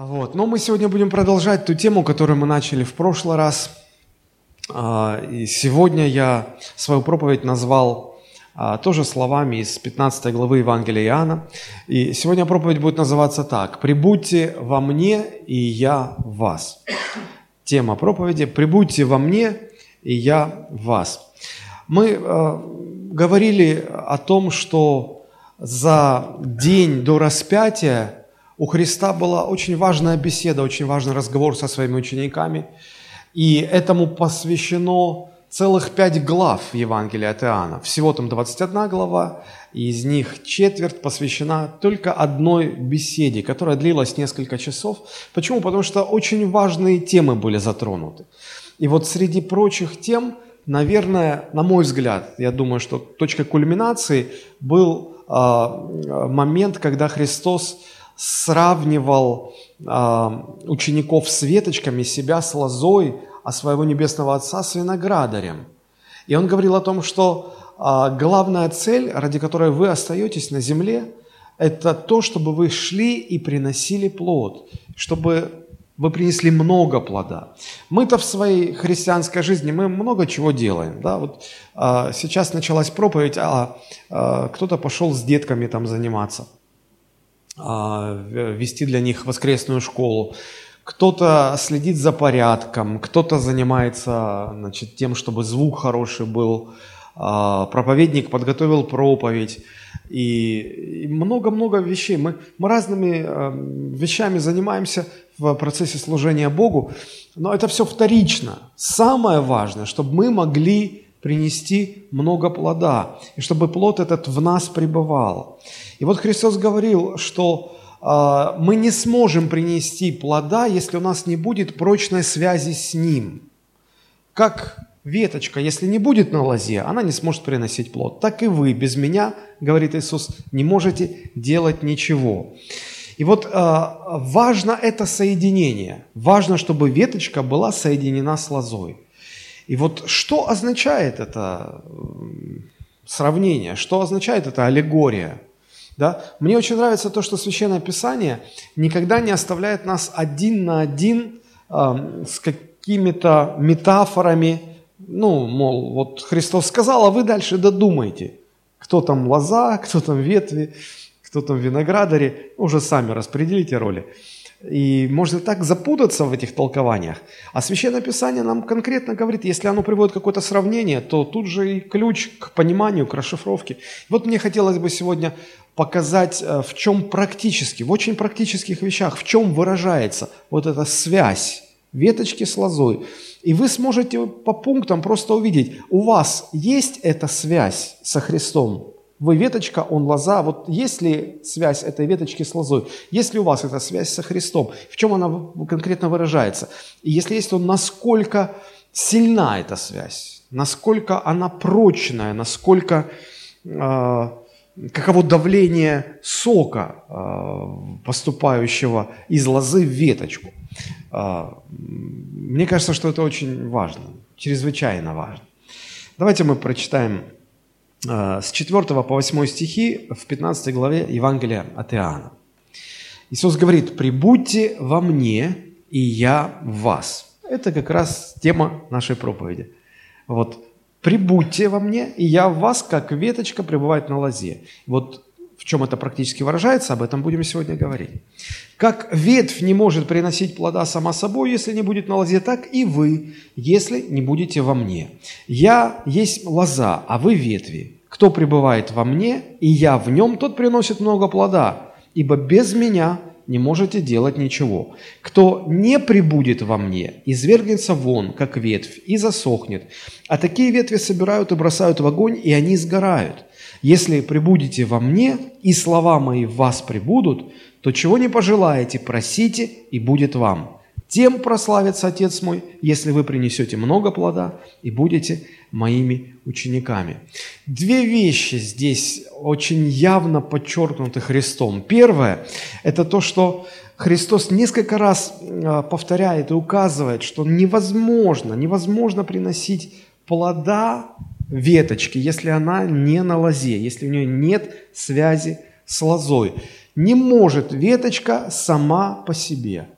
Вот. Но мы сегодня будем продолжать ту тему, которую мы начали в прошлый раз. А, и сегодня я свою проповедь назвал а, тоже словами из 15 главы Евангелия Иоанна. И сегодня проповедь будет называться так. «Прибудьте во мне, и я в вас». Тема проповеди «Прибудьте во мне, и я в вас». Мы а, говорили о том, что за день до распятия у Христа была очень важная беседа, очень важный разговор со своими учениками. И этому посвящено целых пять глав Евангелия от Иоанна. Всего там 21 глава, и из них четверть посвящена только одной беседе, которая длилась несколько часов. Почему? Потому что очень важные темы были затронуты. И вот среди прочих тем, наверное, на мой взгляд, я думаю, что точкой кульминации был э, момент, когда Христос сравнивал э, учеников с веточками, себя с лозой, а своего небесного Отца с виноградарем. И он говорил о том, что э, главная цель, ради которой вы остаетесь на земле, это то, чтобы вы шли и приносили плод, чтобы вы принесли много плода. Мы-то в своей христианской жизни, мы много чего делаем. Да? Вот, э, сейчас началась проповедь, а э, кто-то пошел с детками там заниматься – а, вести для них воскресную школу. Кто-то следит за порядком, кто-то занимается значит, тем, чтобы звук хороший был, а, проповедник подготовил проповедь и много-много вещей. Мы, мы разными а, вещами занимаемся в процессе служения Богу, но это все вторично. Самое важное, чтобы мы могли принести много плода, и чтобы плод этот в нас пребывал. И вот Христос говорил, что э, мы не сможем принести плода, если у нас не будет прочной связи с Ним. Как веточка, если не будет на лозе, она не сможет приносить плод. Так и вы без меня, говорит Иисус, не можете делать ничего. И вот э, важно это соединение. Важно, чтобы веточка была соединена с лозой. И вот что означает это сравнение, что означает эта аллегория? Да? Мне очень нравится то, что Священное Писание никогда не оставляет нас один на один э, с какими-то метафорами. Ну, мол, вот Христос сказал, а вы дальше додумайте. Кто там лоза, кто там ветви, кто там виноградари. Уже сами распределите роли. И можно так запутаться в этих толкованиях. А Священное Писание нам конкретно говорит, если оно приводит какое-то сравнение, то тут же и ключ к пониманию, к расшифровке. Вот мне хотелось бы сегодня показать, э, в чем практически, в очень практических вещах, в чем выражается вот эта связь веточки с лозой. И вы сможете по пунктам просто увидеть, у вас есть эта связь со Христом, вы веточка, он лоза. Вот есть ли связь этой веточки с лозой? Есть ли у вас эта связь со Христом? В чем она конкретно выражается? И если есть, то насколько сильна эта связь? Насколько она прочная? Насколько... Э, каково давление сока, э, поступающего из лозы в веточку? Э, мне кажется, что это очень важно, чрезвычайно важно. Давайте мы прочитаем с 4 по 8 стихи в 15 главе Евангелия от Иоанна. Иисус говорит, «Прибудьте во мне, и я в вас». Это как раз тема нашей проповеди. Вот, «Прибудьте во мне, и я в вас, как веточка пребывает на лозе». Вот в чем это практически выражается, об этом будем сегодня говорить. Как ветвь не может приносить плода сама собой, если не будет на лозе, так и вы, если не будете во мне. Я есть лоза, а вы ветви. Кто пребывает во мне, и я в нем, тот приносит много плода, ибо без меня не можете делать ничего. Кто не прибудет во мне, извергнется вон, как ветвь, и засохнет. А такие ветви собирают и бросают в огонь, и они сгорают. Если прибудете во мне, и слова мои в вас прибудут, то чего не пожелаете, просите, и будет вам. Тем прославится Отец мой, если вы принесете много плода и будете моими учениками. Две вещи здесь очень явно подчеркнуты Христом. Первое – это то, что Христос несколько раз а, повторяет и указывает, что невозможно, невозможно приносить плода веточки, если она не на лозе, если у нее нет связи с лозой. Не может веточка сама по себе.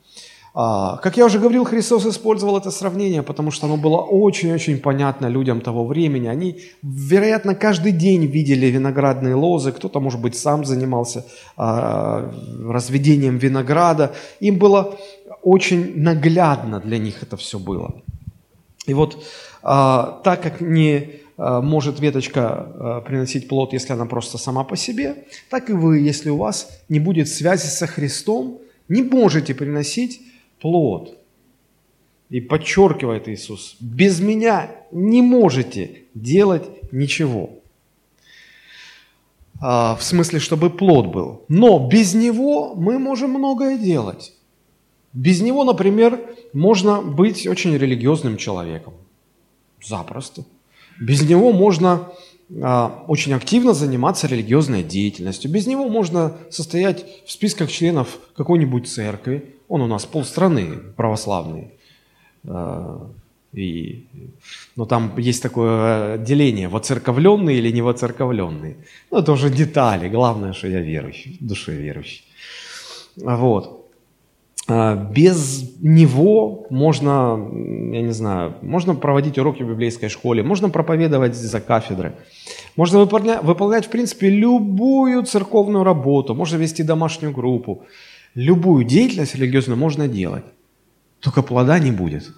А, как я уже говорил, Христос использовал это сравнение, потому что оно было очень-очень понятно людям того времени. Они, вероятно, каждый день видели виноградные лозы, кто-то, может быть, сам занимался а, разведением винограда. Им было очень наглядно для них это все было. И вот а, так как не может веточка приносить плод, если она просто сама по себе, так и вы, если у вас не будет связи со Христом, не можете приносить плод. И подчеркивает Иисус, без меня не можете делать ничего. А, в смысле, чтобы плод был. Но без него мы можем многое делать. Без него, например, можно быть очень религиозным человеком. Запросто. Без него можно а, очень активно заниматься религиозной деятельностью. Без него можно состоять в списках членов какой-нибудь церкви. Он у нас полстраны православный. А, и, но там есть такое деление, воцерковленный или не воцерковленный. Ну, это уже детали. Главное, что я верующий, в душе верующий. Вот. А, без него можно, я не знаю, можно проводить уроки в библейской школе, можно проповедовать за кафедры, можно выполнять, выполнять, в принципе, любую церковную работу, можно вести домашнюю группу, любую деятельность религиозную можно делать, только плода не будет.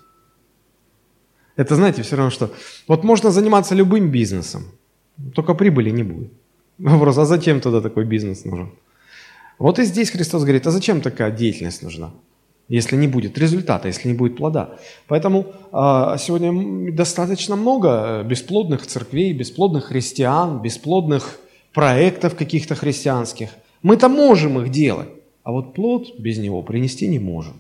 Это, знаете, все равно, что вот можно заниматься любым бизнесом, только прибыли не будет. Вопрос, а зачем тогда такой бизнес нужен? Вот и здесь Христос говорит, а зачем такая деятельность нужна? если не будет результата, если не будет плода. Поэтому э, сегодня достаточно много э, бесплодных церквей, бесплодных христиан, бесплодных проектов каких-то христианских. Мы-то можем их делать, а вот плод без него принести не можем.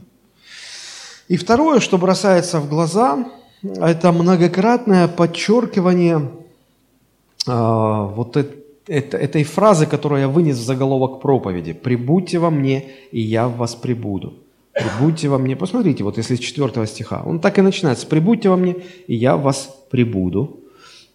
И второе, что бросается в глаза, это многократное подчеркивание э, вот это, это, этой фразы, которую я вынес в заголовок проповеди. «Прибудьте во мне, и я в вас прибуду». «Прибудьте во мне». Посмотрите, вот если с 4 стиха. Он так и начинается. «Прибудьте во мне, и я в вас прибуду».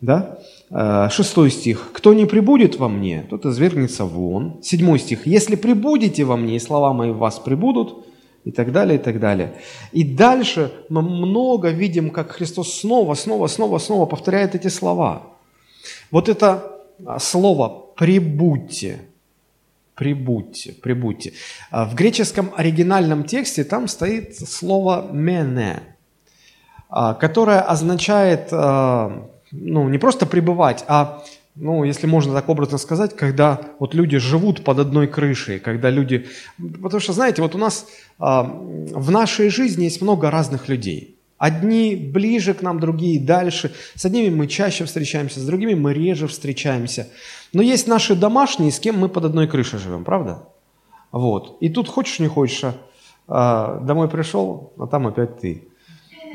Да? Э, шестой стих. «Кто не прибудет во мне, тот извергнется вон». Седьмой стих. «Если прибудете во мне, и слова мои в вас прибудут», и так далее, и так далее. И дальше мы много видим, как Христос снова, снова, снова, снова повторяет эти слова. Вот это слово «прибудьте», прибудьте, прибудьте. А в греческом оригинальном тексте там стоит слово «мене», а, которое означает а, ну, не просто пребывать, а, ну, если можно так образно сказать, когда вот люди живут под одной крышей, когда люди... Потому что, знаете, вот у нас в нашей жизни есть много разных людей – Одни ближе к нам, другие дальше. С одними мы чаще встречаемся, с другими мы реже встречаемся. Но есть наши домашние, с кем мы под одной крышей живем, правда? Вот. И тут хочешь не хочешь, а, а домой пришел, а там опять ты.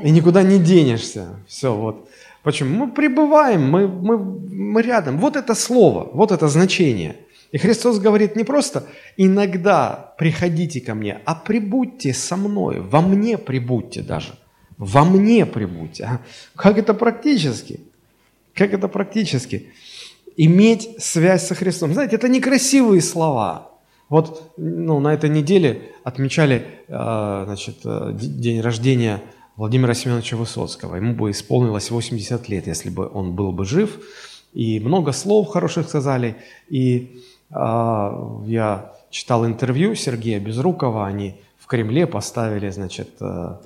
И никуда не денешься. Все, вот. Почему? Мы пребываем, мы, мы, мы рядом. Вот это слово, вот это значение. И Христос говорит не просто «иногда приходите ко мне», а «прибудьте со мной», «во мне прибудьте даже». Во мне прибудьте. А как это практически? Как это практически? Иметь связь со Христом. Знаете, это некрасивые слова. Вот ну, на этой неделе отмечали э, значит, э, день рождения Владимира Семеновича Высоцкого. Ему бы исполнилось 80 лет, если бы он был бы жив. И много слов хороших сказали. И э, я читал интервью Сергея Безрукова. Они в Кремле поставили, значит, Э,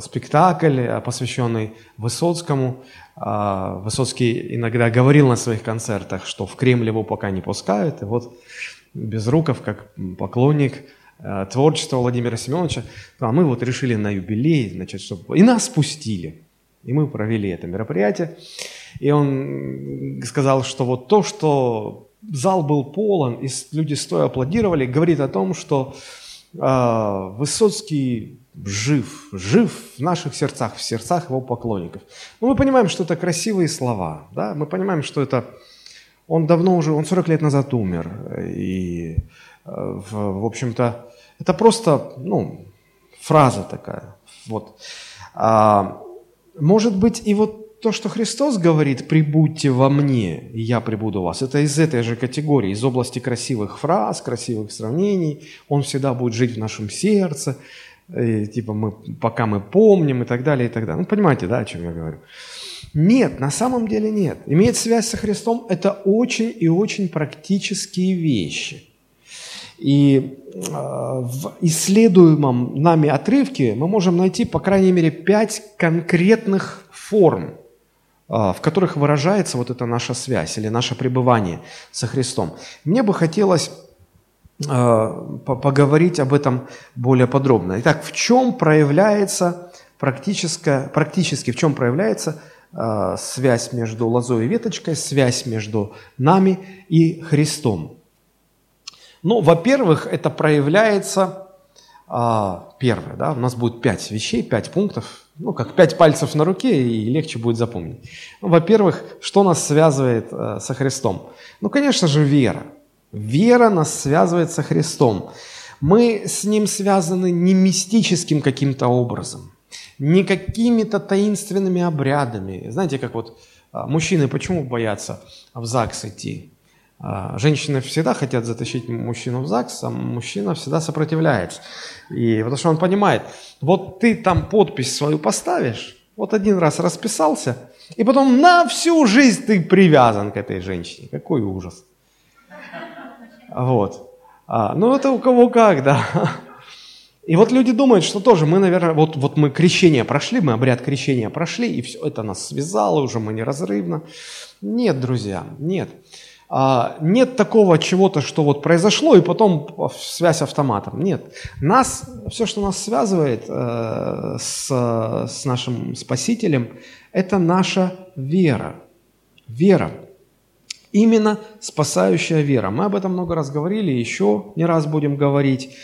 спектакль, э, посвященный Высоцкому. Э, Высоцкий иногда говорил на своих концертах, что в Кремль его пока не пускают. И вот Безруков, как поклонник творчества Владимира Семеновича, а мы вот решили на юбилей, значит, чтобы... И нас пустили. И мы провели это мероприятие. И он сказал, что вот то, что зал был полон, и люди стоя аплодировали, говорит о том, что э, Высоцкий жив, жив в наших сердцах, в сердцах его поклонников. Но мы понимаем, что это красивые слова, да? мы понимаем, что это... Он давно уже, он 40 лет назад умер, и, э, в, общем-то, это просто, ну, фраза такая, вот. А, может быть, и вот то, что Христос говорит, прибудьте во мне, и я прибуду в вас, это из этой же категории, из области красивых фраз, красивых сравнений. Он всегда будет жить в нашем сердце, и, типа мы, пока мы помним и так далее, и так далее. Ну, понимаете, да, о чем я говорю? Нет, на самом деле нет. Иметь связь со Христом – это очень и очень практические вещи. И э, в исследуемом нами отрывке мы можем найти, по крайней мере, пять конкретных форм, э, в которых выражается вот эта наша связь или наше пребывание со Христом. Мне бы хотелось поговорить об этом более подробно. Итак, в чем проявляется практически, практически в чем проявляется связь между лозой и веточкой, связь между нами и Христом? Ну, во-первых, это проявляется, а, первое, да, у нас будет пять вещей, пять пунктов, ну, как пять пальцев на руке, и легче будет запомнить. Ну, во-первых, что нас связывает со Христом? Ну, конечно же, вера. Вера нас связывает со Христом. Мы с Ним связаны не мистическим каким-то образом, не какими-то таинственными обрядами. Знаете, как вот а, мужчины почему боятся в ЗАГС идти? А, женщины всегда хотят затащить мужчину в ЗАГС, а мужчина всегда сопротивляется. И потому что он понимает, вот ты там подпись свою поставишь, вот один раз расписался, и потом на всю жизнь ты привязан к этой женщине. Какой ужас. Вот. А, ну, это у кого как, да. И вот люди думают, что тоже мы, наверное, вот, вот мы крещение прошли, мы обряд крещения прошли, и все это нас связало, уже мы неразрывно. Нет, друзья, нет. А, нет такого чего-то, что вот произошло, и потом связь автоматом. Нет. Нас, все, что нас связывает э, с, с нашим Спасителем, это наша вера. Вера. Именно спасающая вера. Мы об этом много раз говорили, еще не раз будем говорить.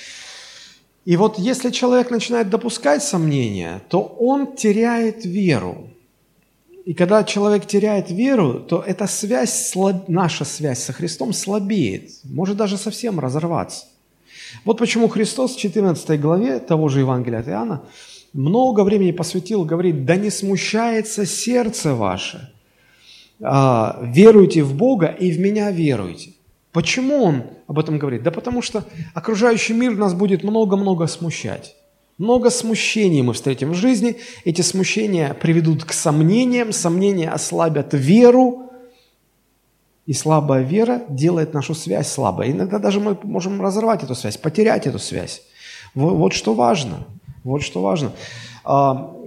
И вот если человек начинает допускать сомнения, то он теряет веру. И когда человек теряет веру, то эта связь, наша связь со Христом слабеет, может даже совсем разорваться. Вот почему Христос в 14 главе того же Евангелия от Иоанна много времени посвятил, говорит, да не смущается сердце ваше, веруйте в Бога и в меня веруйте. Почему он об этом говорит? Да потому что окружающий мир нас будет много-много смущать. Много смущений мы встретим в жизни. Эти смущения приведут к сомнениям, сомнения ослабят веру, и слабая вера делает нашу связь слабой. Иногда даже мы можем разорвать эту связь, потерять эту связь. Вот, вот что важно. Вот что важно.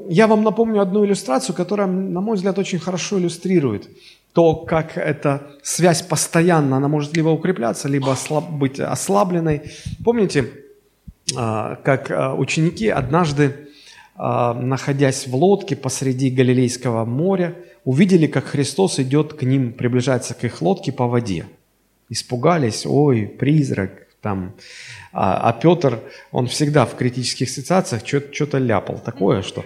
Я вам напомню одну иллюстрацию, которая, на мой взгляд, очень хорошо иллюстрирует то, как эта связь постоянно, она может либо укрепляться, либо ослаб, быть ослабленной. Помните, а, как а, ученики однажды, а, находясь в лодке посреди Галилейского моря, увидели, как Христос идет к ним, приближается к их лодке по воде. Испугались, ой, призрак, там. А, а Петр, он всегда в критических ситуациях что-то ляпал такое, что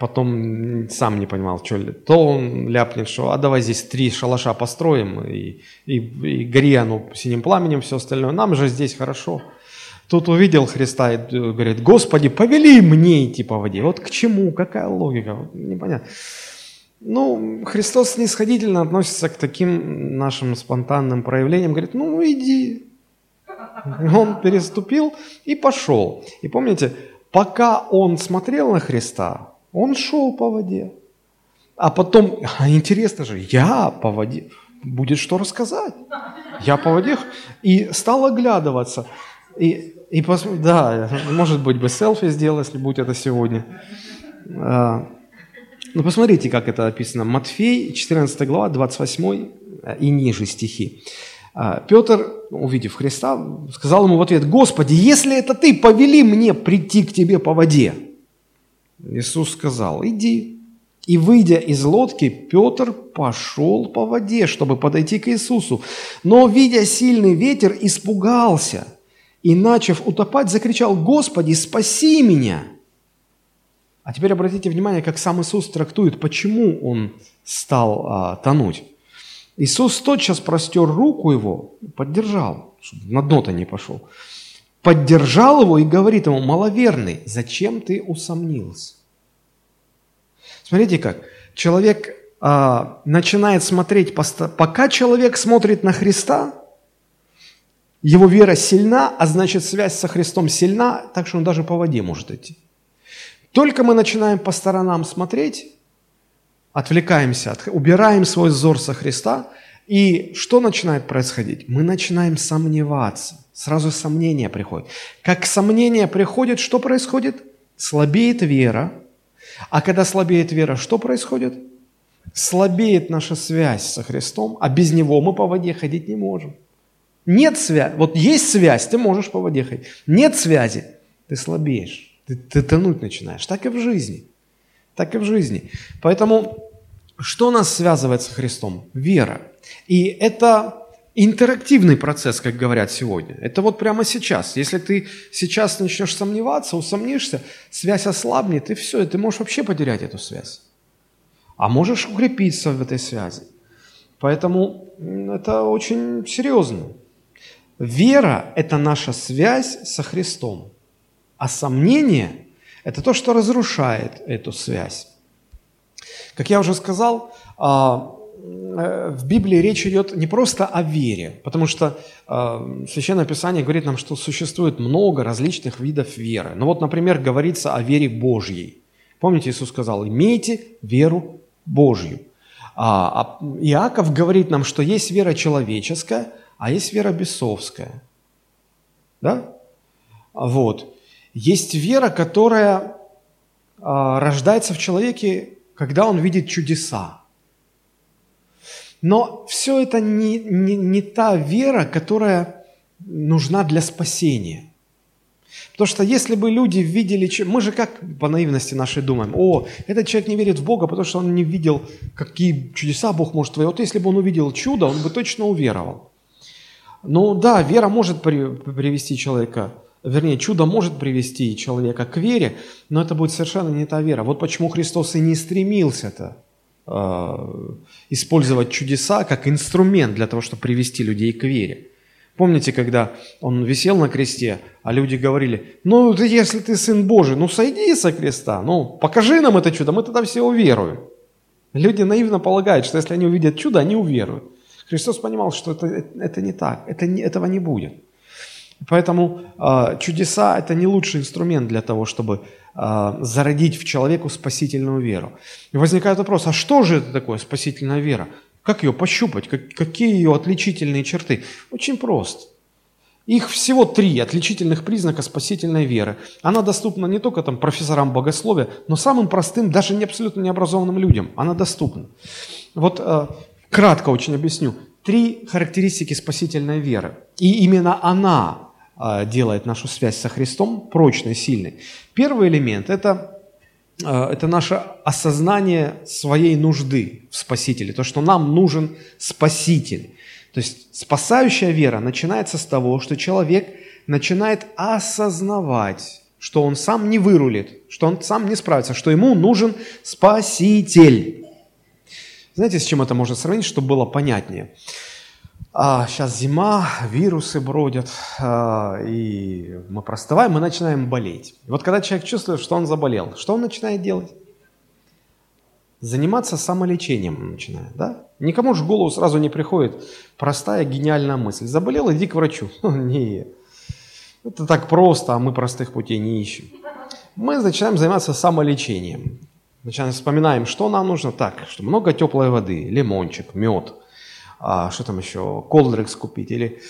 потом сам не понимал, что ли. То он ляпнет, что а давай здесь три шалаша построим, и, и, и гори оно синим пламенем, все остальное. Нам же здесь хорошо. Тут увидел Христа и э, говорит, Господи, повели мне идти по воде. Вот к чему, какая логика, непонятно. Ну, Христос снисходительно относится к таким нашим спонтанным проявлениям. Говорит, ну иди. Он переступил и пошел. И помните, пока он смотрел на Христа, он шел по воде. А потом, а интересно же, я по воде, будет что рассказать. Я по воде. И стал оглядываться. И и пос... Да, может быть, бы селфи сделал, если будет это сегодня. А, ну, посмотрите, как это описано. Матфей, 14 глава, 28 э, и ниже стихи. А, Петр, увидев Христа, сказал ему в ответ, «Господи, если это Ты, повели мне прийти к Тебе по воде». Иисус сказал, «Иди». И, выйдя из лодки, Петр пошел по воде, чтобы подойти к Иисусу. Но, видя сильный ветер, испугался – и, начав утопать, закричал, «Господи, спаси меня!» А теперь обратите внимание, как сам Иисус трактует, почему он стал а, тонуть. Иисус тотчас простер руку его, поддержал, чтобы на дно-то не пошел. Поддержал его и говорит ему, маловерный, зачем ты усомнился? Смотрите как, человек а, начинает смотреть, пока человек смотрит на Христа, его вера сильна, а значит связь со Христом сильна, так что он даже по воде может идти. Только мы начинаем по сторонам смотреть, отвлекаемся, убираем свой взор со Христа, и что начинает происходить? Мы начинаем сомневаться. Сразу сомнение приходит. Как сомнение приходит, что происходит? Слабеет вера. А когда слабеет вера, что происходит? Слабеет наша связь со Христом, а без Него мы по воде ходить не можем. Нет связи. Вот есть связь, ты можешь по воде ходить. Нет связи, ты слабеешь. Ты, ты тонуть начинаешь. Так и в жизни. Так и в жизни. Поэтому что нас связывает со Христом? Вера. И это интерактивный процесс, как говорят сегодня. Это вот прямо сейчас. Если ты сейчас начнешь сомневаться, усомнишься, связь ослабнет, и все, и ты можешь вообще потерять эту связь. А можешь укрепиться в этой связи. Поэтому это очень серьезно. Вера – это наша связь со Христом, а сомнение – это то, что разрушает эту связь. Как я уже сказал, а, э, в Библии речь идет не просто о вере, потому что а, Священное Писание говорит нам, что существует много различных видов веры. Ну вот, например, говорится о вере Божьей. Помните, Иисус сказал, имейте веру Божью. А Иаков говорит нам, что есть вера человеческая – а есть вера бесовская. Да? Вот. Есть вера, которая а, рождается в человеке, когда он видит чудеса. Но все это не, не, не та вера, которая нужна для спасения. Потому что если бы люди видели, мы же как по наивности нашей думаем, о, этот человек не верит в Бога, потому что он не видел, какие чудеса Бог может творить. Вот если бы он увидел чудо, он бы точно уверовал. Ну да, вера может привести человека, вернее, чудо может привести человека к вере, но это будет совершенно не та вера. Вот почему Христос и не стремился-то э, использовать чудеса как инструмент для того, чтобы привести людей к вере. Помните, когда он висел на кресте, а люди говорили, ну, если ты сын Божий, ну, сойди со креста, ну, покажи нам это чудо, мы тогда все уверуем. Люди наивно полагают, что если они увидят чудо, они уверуют. Христос понимал, что это, это не так, это не, этого не будет. Поэтому э, чудеса – это не лучший инструмент для того, чтобы э, зародить в человеку спасительную веру. И возникает вопрос, а что же это такое спасительная вера? Как ее пощупать? Как, какие ее отличительные черты? Очень просто. Их всего три отличительных признака спасительной веры. Она доступна не только там, профессорам богословия, но самым простым, даже не абсолютно необразованным людям. Она доступна. Вот э, Кратко очень объясню. Три характеристики спасительной веры. И именно она а, делает нашу связь со Христом прочной, сильной. Первый элемент это, а, – это наше осознание своей нужды в Спасителе, то, что нам нужен Спаситель. То есть спасающая вера начинается с того, что человек начинает осознавать, что он сам не вырулит, что он сам не справится, что ему нужен Спаситель. Знаете, с чем это можно сравнить, чтобы было понятнее? А, сейчас зима, вирусы бродят, а, и мы простываем, мы начинаем болеть. И вот когда человек чувствует, что он заболел, что он начинает делать? Заниматься самолечением начинает, да? Никому же в голову сразу не приходит простая гениальная мысль. Заболел, иди к врачу. Не, это так просто, а мы простых путей не ищем. Мы начинаем заниматься самолечением. Начинаем, вспоминаем, что нам нужно. Так, что много теплой воды, лимончик, мед, а, что там еще, колдрекс купить. Или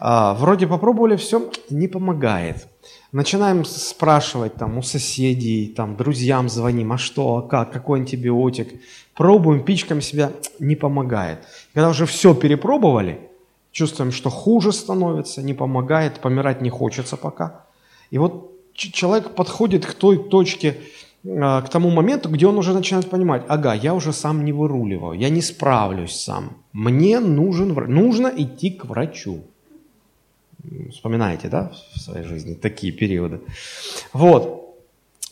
а, вроде попробовали, все, не помогает. Начинаем спрашивать там у соседей, там друзьям звоним, а что, а как, какой антибиотик. Пробуем, пичкам себя, не помогает. Когда уже все перепробовали, чувствуем, что хуже становится, не помогает, помирать не хочется пока. И вот человек подходит к той точке, к тому моменту, где он уже начинает понимать, ага, я уже сам не выруливаю, я не справлюсь сам, мне нужен, нужно идти к врачу. Вспоминаете, да, в своей жизни такие периоды. Вот.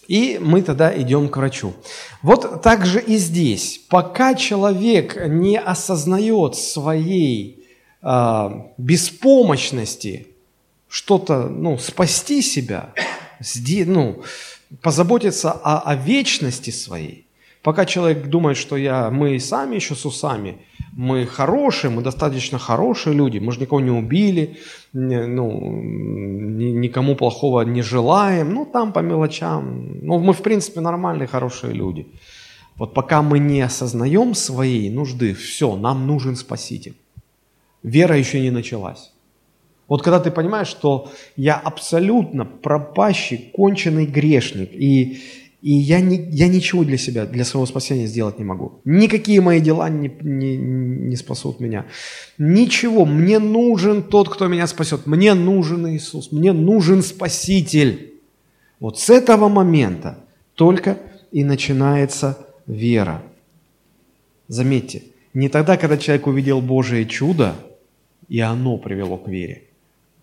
И мы тогда идем к врачу. Вот так же и здесь. Пока человек не осознает своей э, беспомощности что-то, ну, спасти себя, ну, позаботиться о, о вечности своей, Пока человек думает, что я, мы сами еще с усами, мы хорошие, мы достаточно хорошие люди, мы же никого не убили, ну, никому плохого не желаем, ну, там по мелочам. Ну, мы, в принципе, нормальные, хорошие люди. Вот пока мы не осознаем своей нужды, все, нам нужен Спаситель. Вера еще не началась. Вот когда ты понимаешь, что я абсолютно пропащий, конченый грешник, и, и я, не, я ничего для себя, для своего спасения сделать не могу. Никакие мои дела не, не, не спасут меня. Ничего. Мне нужен тот, кто меня спасет. Мне нужен Иисус. Мне нужен Спаситель. Вот с этого момента только и начинается вера. Заметьте, не тогда, когда человек увидел Божие чудо, и оно привело к вере.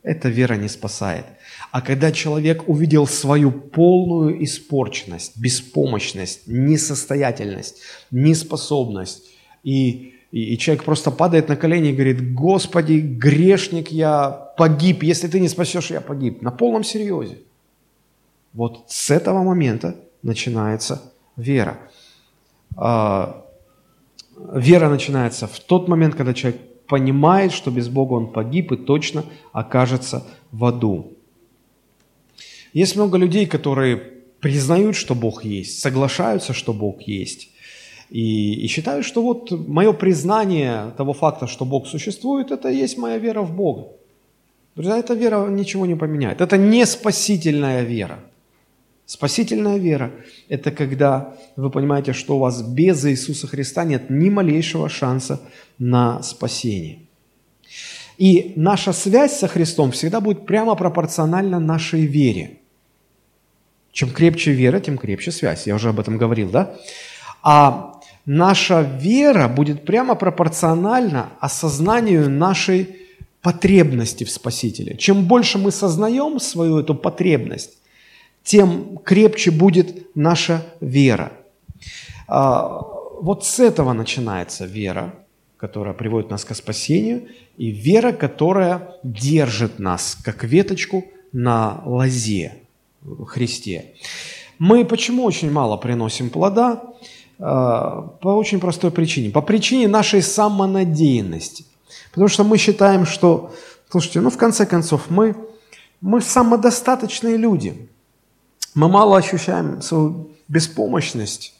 Эта вера не спасает. А когда человек увидел свою полную испорченность, беспомощность, несостоятельность, неспособность, и, и, и человек просто падает на колени и говорит, Господи, грешник я, погиб, если ты не спасешь, я погиб. На полном серьезе. Вот с этого момента начинается вера. А, вера начинается в тот момент, когда человек понимает, что без Бога он погиб и точно окажется в аду. Есть много людей, которые признают, что Бог есть, соглашаются, что Бог есть, и, и считают, что вот мое признание того факта, что Бог существует, это и есть моя вера в Бога. Друзья, эта вера ничего не поменяет. Это не спасительная вера – Спасительная вера – это когда вы понимаете, что у вас без Иисуса Христа нет ни малейшего шанса на спасение. И наша связь со Христом всегда будет прямо пропорциональна нашей вере. Чем крепче вера, тем крепче связь. Я уже об этом говорил, да? А наша вера будет прямо пропорциональна осознанию нашей потребности в Спасителе. Чем больше мы сознаем свою эту потребность, тем крепче будет наша вера. А, вот с этого начинается вера, которая приводит нас к спасению, и вера, которая держит нас, как веточку на лозе Христе. Мы почему очень мало приносим плода? А, по очень простой причине. По причине нашей самонадеянности. Потому что мы считаем, что, слушайте, ну в конце концов, мы, мы самодостаточные люди. Мы мало ощущаем свою беспомощность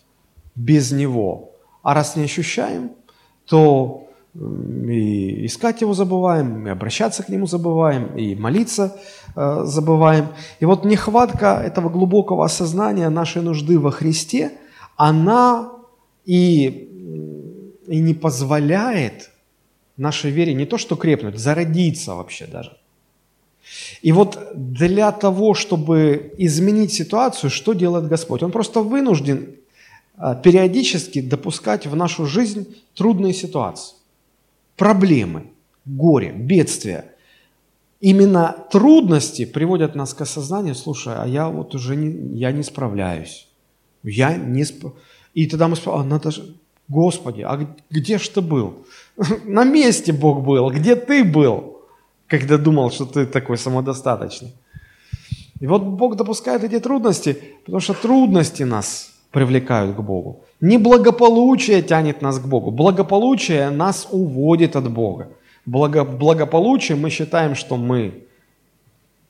без Него. А раз не ощущаем, то и искать Его забываем, и обращаться к Нему забываем, и молиться э, забываем. И вот нехватка этого глубокого осознания нашей нужды во Христе, она и, и не позволяет нашей вере не то что крепнуть, зародиться вообще даже. И вот для того, чтобы изменить ситуацию, что делает Господь? Он просто вынужден а, периодически допускать в нашу жизнь трудные ситуации, проблемы, горе, бедствия. Именно трудности приводят нас к осознанию, слушай, а я вот уже не, я не справляюсь. Я не сп... И тогда мы спрашиваем, а Господи, а где ж ты был? На месте Бог был, где ты был? Когда думал, что ты такой самодостаточный. И вот Бог допускает эти трудности, потому что трудности нас привлекают к Богу. Неблагополучие тянет нас к Богу. Благополучие нас уводит от Бога. Благо, благополучие мы считаем, что мы,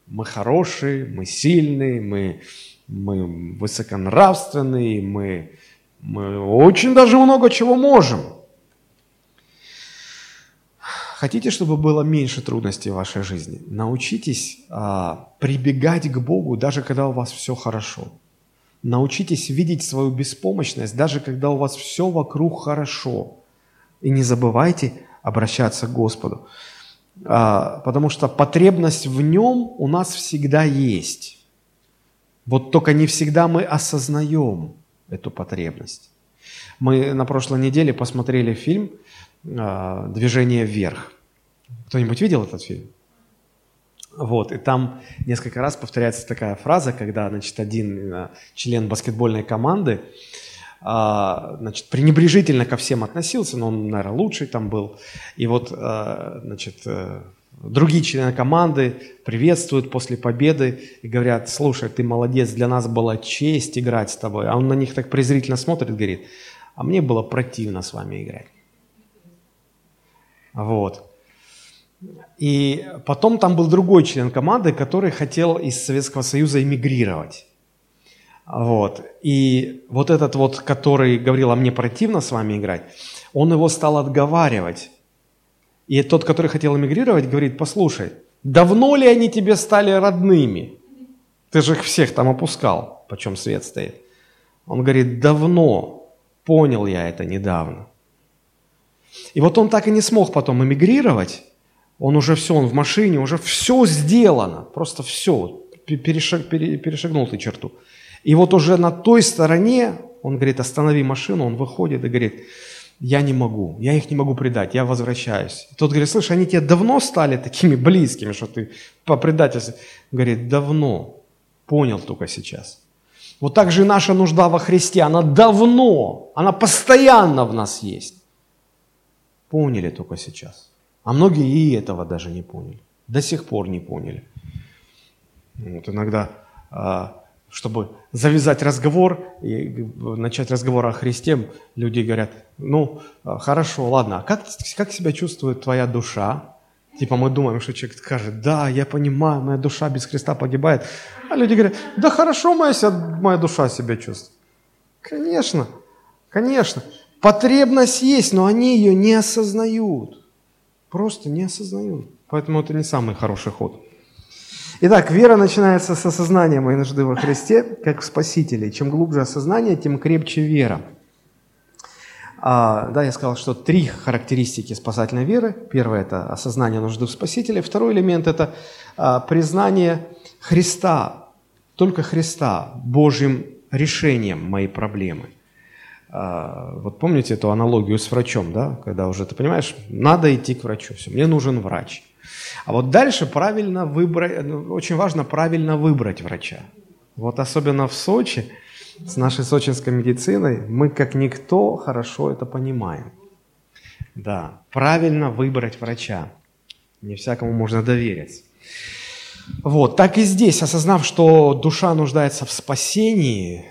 мы хорошие, мы сильные, мы, мы высоконравственные, мы, мы очень даже много чего можем – Хотите, чтобы было меньше трудностей в вашей жизни? Научитесь а, прибегать к Богу, даже когда у вас все хорошо. Научитесь видеть свою беспомощность, даже когда у вас все вокруг хорошо. И не забывайте обращаться к Господу. А, потому что потребность в Нем у нас всегда есть. Вот только не всегда мы осознаем эту потребность. Мы на прошлой неделе посмотрели фильм «Движение вверх». Кто-нибудь видел этот фильм? Вот, и там несколько раз повторяется такая фраза, когда, значит, один э, член баскетбольной команды, а, значит, пренебрежительно ко всем относился, но он, наверное, лучший там был. И вот, а, значит, э, другие члены команды приветствуют после победы и говорят, слушай, ты молодец, для нас была честь играть с тобой. А он на них так презрительно смотрит и говорит, а мне было противно с вами играть. Вот. И потом там был другой член команды, который хотел из Советского Союза эмигрировать. Вот. И вот этот вот, который говорил, а мне противно с вами играть, он его стал отговаривать. И тот, который хотел эмигрировать, говорит, послушай, давно ли они тебе стали родными? Ты же их всех там опускал, почем свет стоит. Он говорит, давно, понял я это недавно. И вот он так и не смог потом эмигрировать, он уже все, он в машине, уже все сделано, просто все, перешаг, перешагнул ты черту. И вот уже на той стороне, он говорит, останови машину, он выходит и говорит, я не могу, я их не могу предать, я возвращаюсь. И тот говорит, слышь, они тебе давно стали такими близкими, что ты по предательству? Говорит, давно, понял только сейчас. Вот так же и наша нужда во Христе, она давно, она постоянно в нас есть. Поняли только сейчас. А многие и этого даже не поняли. До сих пор не поняли. Вот иногда а, чтобы завязать разговор и начать разговор о Христе, люди говорят, ну, хорошо, ладно, а как, как себя чувствует твоя душа? Типа мы думаем, что человек скажет, да, я понимаю, моя душа без Христа погибает. А люди говорят, да хорошо моя, моя душа себя чувствует. Конечно, конечно. Потребность есть, но они ее не осознают. Просто не осознают. Поэтому это не самый хороший ход. Итак, вера начинается с осознания моей нужды во Христе, как в Спасителе. Чем глубже осознание, тем крепче вера. А, да, я сказал, что три характеристики спасательной веры. Первое – это осознание нужды в Спасителе. Второй элемент – это а, признание Христа, только Христа, Божьим решением моей проблемы. А, вот помните эту аналогию с врачом, да? Когда уже ты понимаешь, надо идти к врачу, все, мне нужен врач – а вот дальше правильно выбрать, ну, очень важно правильно выбрать врача. Вот особенно в Сочи, с нашей сочинской медициной, мы как никто хорошо это понимаем. Да, правильно выбрать врача. Не всякому можно довериться. Вот, так и здесь, осознав, что душа нуждается в спасении,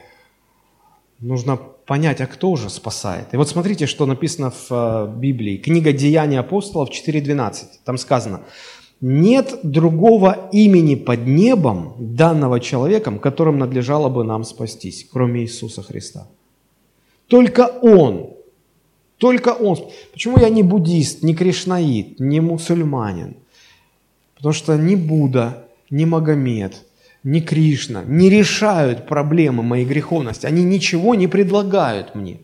нужно понять, а кто же спасает. И вот смотрите, что написано в э, Библии. Книга Деяний апостолов 4.12. Там сказано, нет другого имени под небом, данного человеком, которым надлежало бы нам спастись, кроме Иисуса Христа. Только Он. Только Он. Почему я не буддист, не кришнаит, не мусульманин? Потому что ни Будда, ни Магомед, ни Кришна не решают проблемы моей греховности. Они ничего не предлагают мне.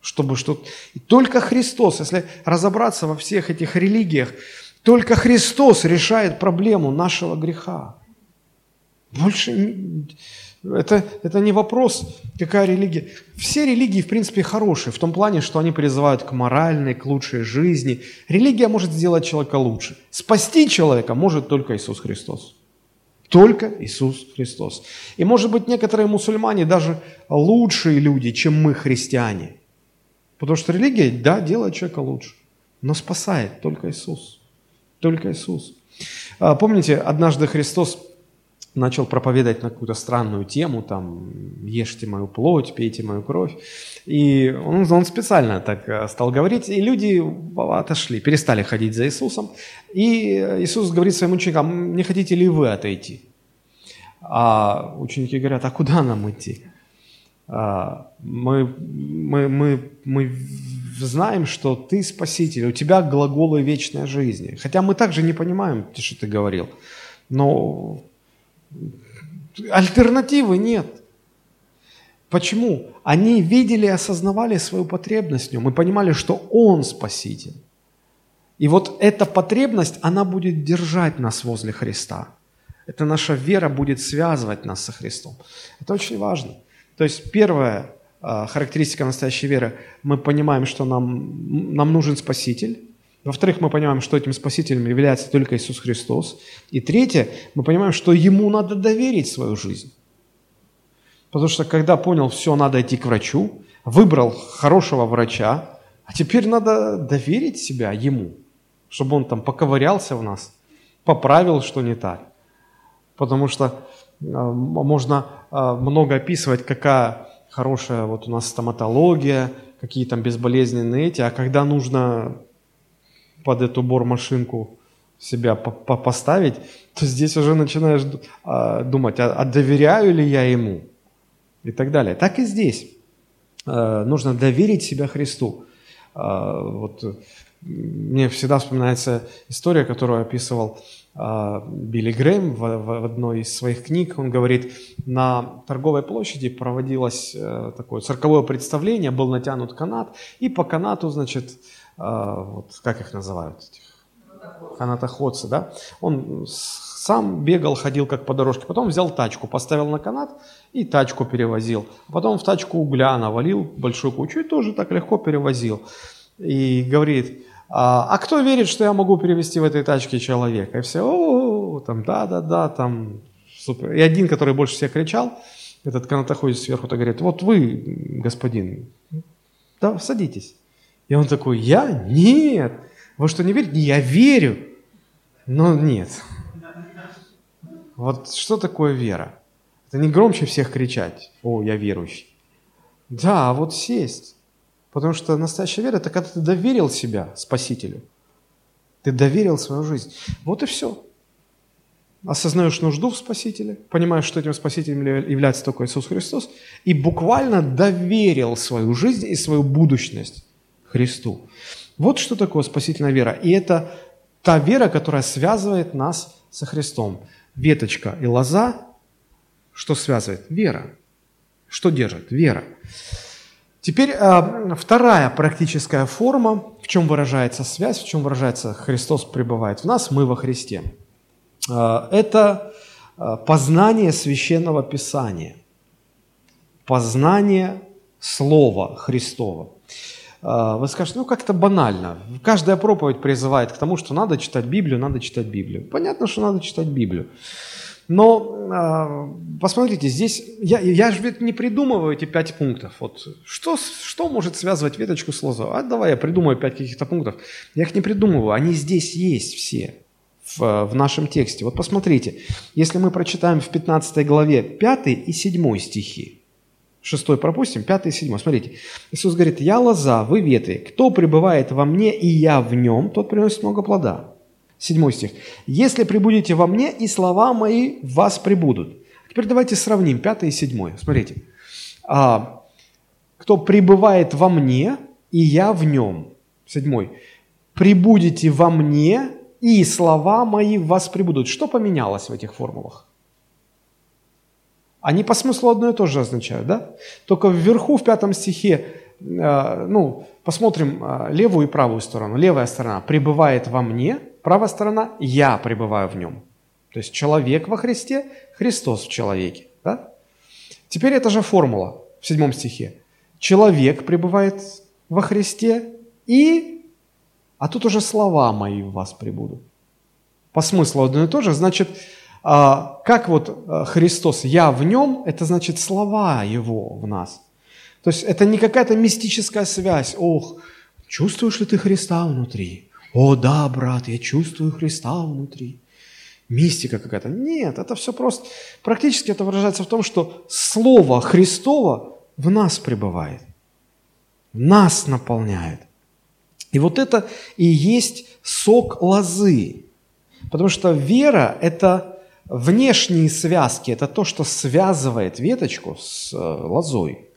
Чтобы что... И только Христос, если разобраться во всех этих религиях, только Христос решает проблему нашего греха. Больше это, это не вопрос, какая религия. Все религии, в принципе, хорошие, в том плане, что они призывают к моральной, к лучшей жизни. Религия может сделать человека лучше. Спасти человека может только Иисус Христос. Только Иисус Христос. И, может быть, некоторые мусульмане даже лучшие люди, чем мы, христиане. Потому что религия, да, делает человека лучше. Но спасает только Иисус. Только Иисус. А, помните, однажды Христос начал проповедовать на какую-то странную тему, там, ешьте мою плоть, пейте мою кровь. И он, он специально так э, стал говорить, и люди отошли, перестали ходить за Иисусом. И Иисус говорит своим ученикам, не хотите ли вы отойти? А ученики говорят, а куда нам идти? А, мы, мы, мы, мы знаем, что ты спаситель, у тебя глаголы вечной жизни. Хотя мы также не понимаем, что ты говорил. Но альтернативы нет. Почему? Они видели и осознавали свою потребность в нем и понимали, что он спаситель. И вот эта потребность, она будет держать нас возле Христа. Это наша вера будет связывать нас со Христом. Это очень важно. То есть первое, а, характеристика настоящей веры, мы понимаем, что нам, нам нужен Спаситель. Во-вторых, мы понимаем, что этим Спасителем является только Иисус Христос. И третье, мы понимаем, что Ему надо доверить свою жизнь. Потому что когда понял, все, надо идти к врачу, выбрал хорошего врача, а теперь надо доверить себя Ему, чтобы он там поковырялся в нас, поправил, что не так. Потому что э, можно э, много описывать, какая хорошая вот у нас стоматология, какие там безболезненные эти, а когда нужно под эту бормашинку себя по поставить, то здесь уже начинаешь а, думать, а, а доверяю ли я ему и так далее. Так и здесь. А, нужно доверить себя Христу. А, вот мне всегда вспоминается история, которую описывал а, Билли Грэм в, в одной из своих книг. Он говорит, на торговой площади проводилось а, такое цирковое представление, был натянут канат, и по канату, значит, вот как их называют, этих канатоходцы, да, он сам бегал, ходил как по дорожке, потом взял тачку, поставил на канат и тачку перевозил. Потом в тачку угля навалил большую кучу и тоже так легко перевозил. И говорит, а, а кто верит, что я могу перевести в этой тачке человека? И все, о, там, да-да-да, там, супер. И один, который больше всех кричал, этот канатоходец сверху-то говорит, вот вы, господин, да, садитесь. И он такой, я? Нет. Вы что, не верите? Я верю. Но нет. Вот что такое вера? Это не громче всех кричать, о, я верующий. Да, а вот сесть. Потому что настоящая вера – это когда ты доверил себя Спасителю. Ты доверил свою жизнь. Вот и все. Осознаешь нужду в Спасителе, понимаешь, что этим Спасителем является только Иисус Христос, и буквально доверил свою жизнь и свою будущность Христу. Вот что такое спасительная вера. И это та вера, которая связывает нас со Христом. Веточка и лоза, что связывает? Вера. Что держит? Вера. Теперь э, вторая практическая форма, в чем выражается связь, в чем выражается Христос пребывает в нас, мы во Христе. Э, это э, познание священного Писания, познание Слова Христова. А, вы скажете, ну как-то банально. Каждая проповедь призывает к тому, что надо читать Библию, надо читать Библию. Понятно, что надо читать Библию. Но а, посмотрите, здесь я, я же ведь не придумываю эти пять пунктов. Вот что, что может связывать веточку с лозой? А давай я придумаю пять каких-то пунктов. Я их не придумываю, они здесь есть все в, в нашем тексте. Вот посмотрите, если мы прочитаем в 15 главе 5 и 7 стихи, Шестой пропустим, пятый и седьмой. Смотрите. Иисус говорит, «Я лоза, вы ветви. Кто пребывает во мне, и я в нем, тот приносит много плода». Седьмой стих. «Если прибудете во мне, и слова мои в вас прибудут». Теперь давайте сравним пятый и седьмой. Смотрите. А, «Кто пребывает во мне, и я в нем». Седьмой. «Прибудете во мне, и слова мои в вас прибудут». Что поменялось в этих формулах? Они по смыслу одно и то же означают, да? Только вверху, в пятом стихе, э, ну, посмотрим э, левую и правую сторону. Левая сторона пребывает во мне, правая сторона я пребываю в нем. То есть человек во Христе, Христос в человеке. Да? Теперь это же формула в седьмом стихе. Человек пребывает во Христе и... А тут уже слова мои в вас пребудут. По смыслу одно и то же. Значит, а, как вот а, Христос, я в нем, это значит слова Его в нас. То есть это не какая-то мистическая связь. Ох, чувствуешь ли ты Христа внутри? О, да, брат, я чувствую Христа внутри. Мистика какая-то. Нет, это все просто. Практически это выражается в том, что Слово Христово в нас пребывает. Нас наполняет. И вот это и есть сок лозы. Потому что вера – это Внешние связки – это то, что связывает веточку с э, лозой.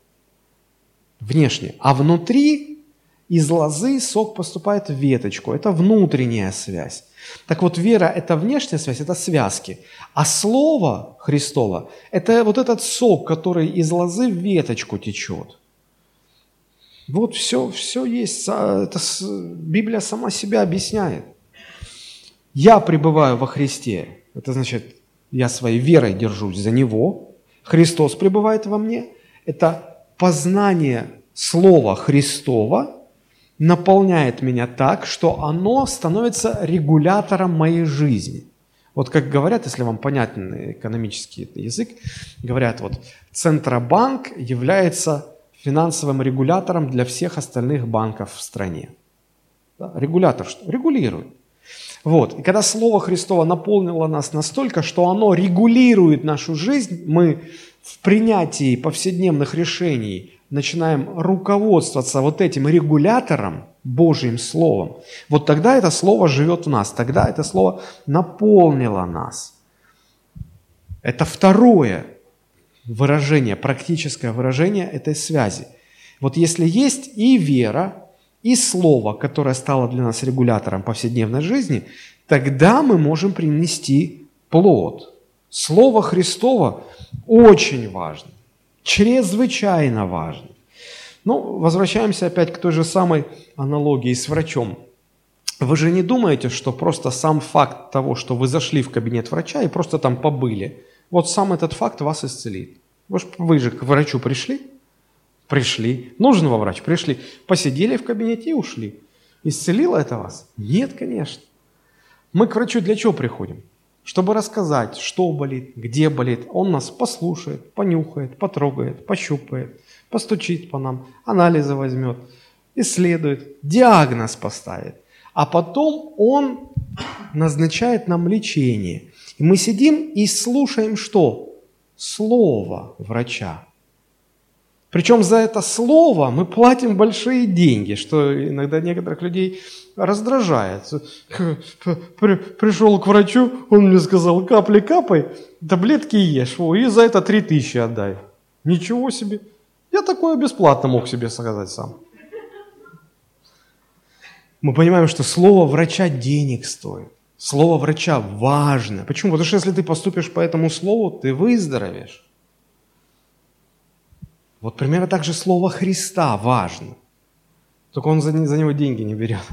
Внешне. А внутри из лозы сок поступает в веточку. Это внутренняя связь. Так вот, вера – это внешняя связь, это связки. А Слово Христово – это вот этот сок, который из лозы в веточку течет. Вот все, все есть. Это Библия сама себя объясняет. Я пребываю во Христе. Это значит, я своей верой держусь за Него, Христос пребывает во мне, это познание Слова Христова наполняет меня так, что оно становится регулятором моей жизни. Вот как говорят, если вам понятен экономический язык, говорят, вот Центробанк является финансовым регулятором для всех остальных банков в стране. Регулятор что? Регулирует. Вот. И когда Слово Христово наполнило нас настолько, что оно регулирует нашу жизнь, мы в принятии повседневных решений начинаем руководствоваться вот этим регулятором, Божьим Словом, вот тогда это Слово живет в нас, тогда это Слово наполнило нас. Это второе выражение, практическое выражение этой связи. Вот если есть и вера, и слово, которое стало для нас регулятором повседневной жизни, тогда мы можем принести плод. Слово Христово очень важно, чрезвычайно важно. Ну, возвращаемся опять к той же самой аналогии с врачом. Вы же не думаете, что просто сам факт того, что вы зашли в кабинет врача и просто там побыли, вот сам этот факт вас исцелит. Вы же, вы же к врачу пришли, Пришли. Нужен во врач? Пришли. Посидели в кабинете и ушли. Исцелило это вас? Нет, конечно. Мы к врачу для чего приходим? Чтобы рассказать, что болит, где болит. Он нас послушает, понюхает, потрогает, пощупает, постучит по нам, анализы возьмет, исследует, диагноз поставит. А потом он назначает нам лечение. И мы сидим и слушаем что? Слово врача. Причем за это слово мы платим большие деньги, что иногда некоторых людей раздражает. Пришел к врачу, он мне сказал, капли капай, таблетки ешь, и за это три тысячи отдай. Ничего себе. Я такое бесплатно мог себе сказать сам. Мы понимаем, что слово врача денег стоит. Слово врача важно. Почему? Потому что если ты поступишь по этому слову, ты выздоровеешь. Вот примерно так же слово Христа важно. Только он за, за него деньги не берет.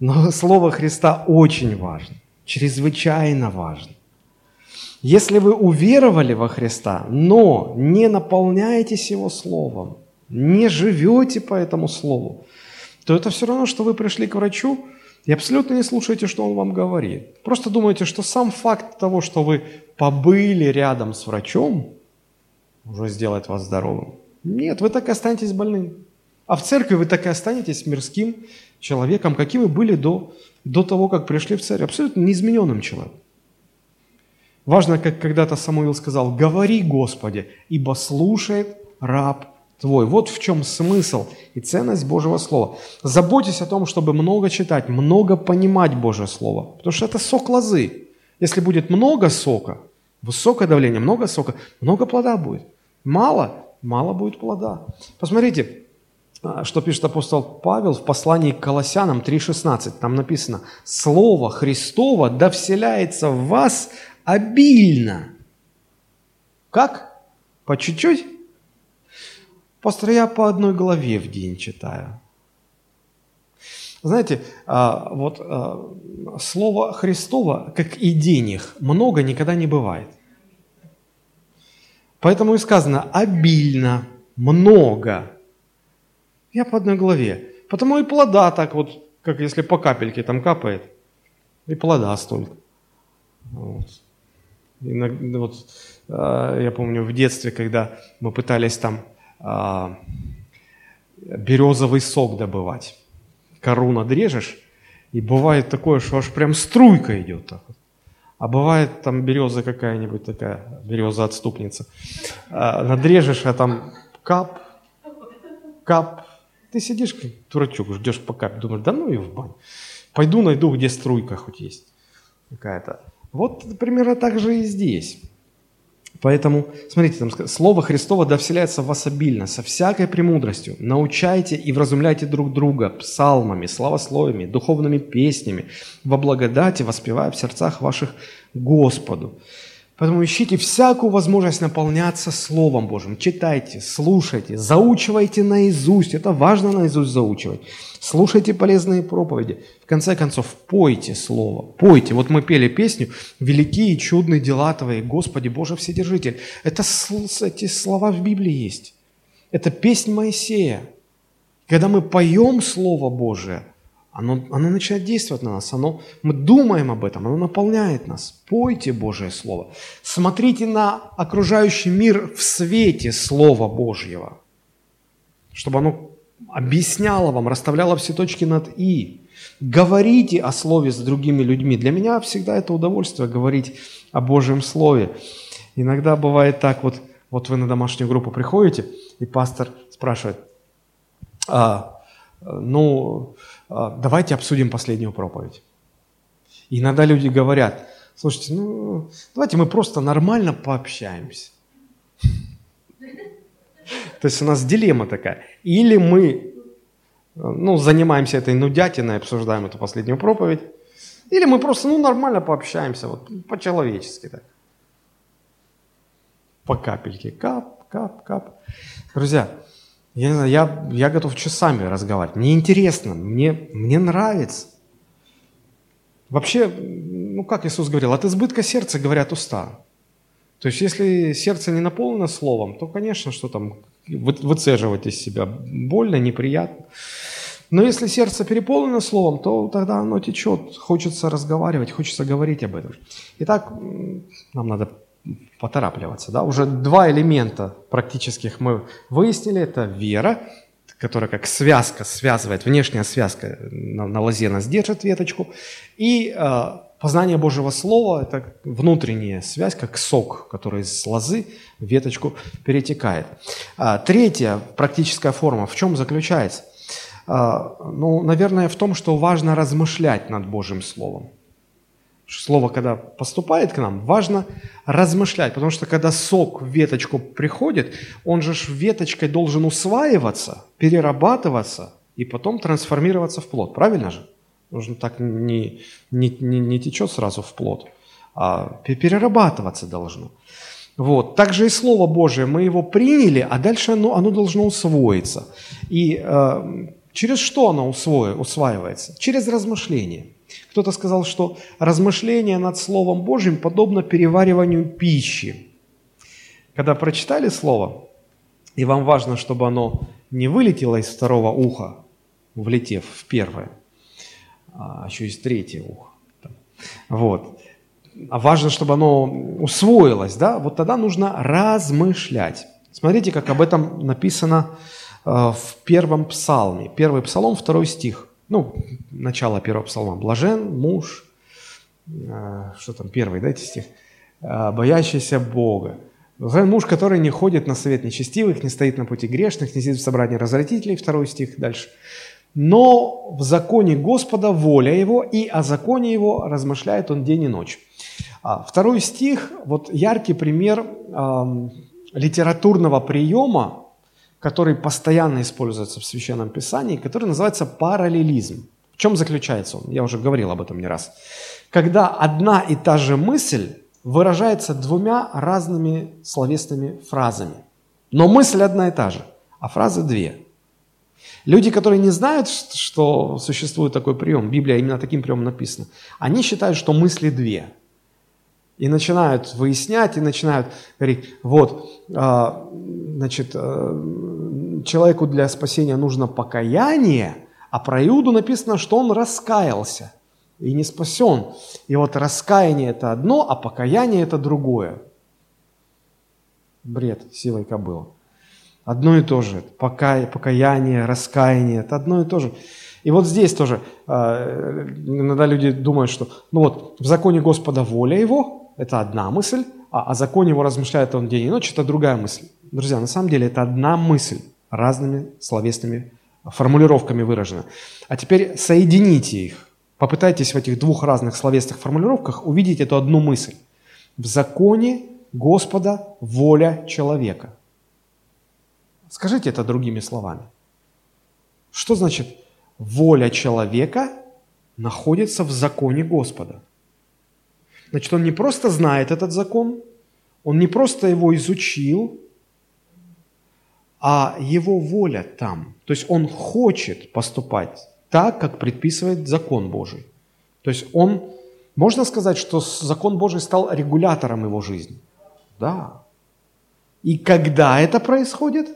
Но слово Христа очень важно, чрезвычайно важно. Если вы уверовали во Христа, но не наполняетесь Его Словом, не живете по этому Слову, то это все равно, что вы пришли к врачу и абсолютно не слушаете, что он вам говорит. Просто думаете, что сам факт того, что вы побыли рядом с врачом, уже сделает вас здоровым. Нет, вы так и останетесь больным. А в церкви вы так и останетесь мирским человеком, каким вы были до, до того, как пришли в церковь. Абсолютно неизмененным человеком. Важно, как когда-то Самуил сказал, «Говори, Господи, ибо слушает раб твой». Вот в чем смысл и ценность Божьего Слова. Заботьтесь о том, чтобы много читать, много понимать Божье Слово, потому что это сок лозы. Если будет много сока, высокое давление, много сока, много плода будет. Мало, мало будет плода. Посмотрите, а, что пишет апостол Павел в послании к Колоссянам 3,16. Там написано, «Слово Христово да вселяется в вас обильно». Как? По чуть-чуть? Пастор, я по одной главе в день читаю. Знаете, а, вот а, слово Христово, как и денег, много никогда не бывает. Поэтому и сказано обильно, много. Я по одной главе. Потому и плода так вот, как если по капельке там капает, и плода столько. Вот. Иногда, вот, э, я помню в детстве, когда мы пытались там э, березовый сок добывать. Кору надрежешь, и бывает такое, что аж прям струйка идет. Так вот. А бывает там береза какая-нибудь такая, береза-отступница. А, надрежешь, а там кап, кап. Ты сидишь как дурачок, ждешь по капе, думаешь, да ну и в бань. Пойду найду, где струйка хоть есть какая-то. Вот примерно так же и здесь. Поэтому, смотрите, там Слово Христово да вселяется в вас обильно, со всякой премудростью. Научайте и вразумляйте друг друга псалмами, славословиями, духовными песнями, во благодати, воспевая в сердцах ваших Господу. Поэтому ищите всякую возможность наполняться Словом Божьим. Читайте, слушайте, заучивайте наизусть. Это важно наизусть заучивать. Слушайте полезные проповеди. В конце концов, пойте Слово. Пойте. Вот мы пели песню «Великие и чудные дела Твои, Господи Боже Вседержитель». Это, эти слова в Библии есть. Это песнь Моисея. Когда мы поем Слово Божие – оно, оно начинает действовать на нас, оно, мы думаем об этом, оно наполняет нас. Пойте Божье Слово. Смотрите на окружающий мир в свете Слова Божьего, чтобы оно объясняла вам, расставляла все точки над «и». Говорите о Слове с другими людьми. Для меня всегда это удовольствие говорить о Божьем Слове. Иногда бывает так, вот, вот вы на домашнюю группу приходите, и пастор спрашивает, а, ну, давайте обсудим последнюю проповедь. Иногда люди говорят, слушайте, ну, давайте мы просто нормально пообщаемся. То есть у нас дилемма такая. Или мы ну, занимаемся этой нудятиной, обсуждаем эту последнюю проповедь, или мы просто ну, нормально пообщаемся, вот по-человечески так. По капельке, кап, кап, кап. Друзья, я, не знаю, я, я готов часами разговаривать. Мне интересно, мне, мне нравится. Вообще, ну как Иисус говорил, от избытка сердца говорят уста. То есть, если сердце не наполнено словом, то, конечно, что там выцеживать из себя больно, неприятно. Но если сердце переполнено словом, то тогда оно течет, хочется разговаривать, хочется говорить об этом. Итак, нам надо поторапливаться. Да? Уже два элемента практических мы выяснили. Это вера, которая как связка связывает, внешняя связка на, на лозе нас держит веточку. И э, познание Божьего Слова – это внутренняя связь, как сок, который из лозы в веточку перетекает. А, третья практическая форма в чем заключается? А, ну, наверное, в том, что важно размышлять над Божьим Словом. Слово, когда поступает к нам, важно размышлять, потому что когда сок в веточку приходит, он же веточкой должен усваиваться, перерабатываться и потом трансформироваться в плод. Правильно же? Нужно так не, не, не, не течет сразу в плод, а перерабатываться должно. Вот. Также и Слово Божие, мы его приняли, а дальше оно, оно должно усвоиться. И э, через что оно усвои, усваивается? Через размышление – кто-то сказал, что размышление над Словом Божьим подобно перевариванию пищи. Когда прочитали Слово, и вам важно, чтобы оно не вылетело из второго уха, влетев в первое, а еще из третье ухо. Вот. А важно, чтобы оно усвоилось, да? Вот тогда нужно размышлять. Смотрите, как об этом написано э, в первом псалме. Первый псалом, второй стих ну, начало первого псалма. Блажен муж, э, что там, первый, дайте стих, э, боящийся Бога. Блажен муж, который не ходит на совет нечестивых, не стоит на пути грешных, не сидит в собрании развратителей, второй стих дальше. Но в законе Господа воля его, и о законе его размышляет он день и ночь. А второй стих, вот яркий пример э, литературного приема, который постоянно используется в Священном Писании, который называется параллелизм. В чем заключается он? Я уже говорил об этом не раз. Когда одна и та же мысль выражается двумя разными словесными фразами. Но мысль одна и та же, а фразы две. Люди, которые не знают, что существует такой прием, Библия именно таким приемом написана, они считают, что мысли две. И начинают выяснять, и начинают говорить, вот, а, значит, э, человеку для спасения нужно покаяние, а про Иуду написано, что он раскаялся и не спасен. И вот раскаяние – это одно, а покаяние – это другое. Бред силой кобылы. Одно и то же. Пока, покаяние, раскаяние – это одно и то же. И вот здесь тоже э, иногда люди думают, что ну вот в законе Господа воля его – это одна мысль, а о законе его размышляет он день и ночь – это другая мысль. Друзья, на самом деле это одна мысль, разными словесными формулировками выражена. А теперь соедините их. Попытайтесь в этих двух разных словесных формулировках увидеть эту одну мысль. В законе Господа воля человека. Скажите это другими словами. Что значит воля человека находится в законе Господа? Значит, он не просто знает этот закон, он не просто его изучил, а его воля там. То есть он хочет поступать так, как предписывает закон Божий. То есть он, можно сказать, что закон Божий стал регулятором его жизни. Да. И когда это происходит?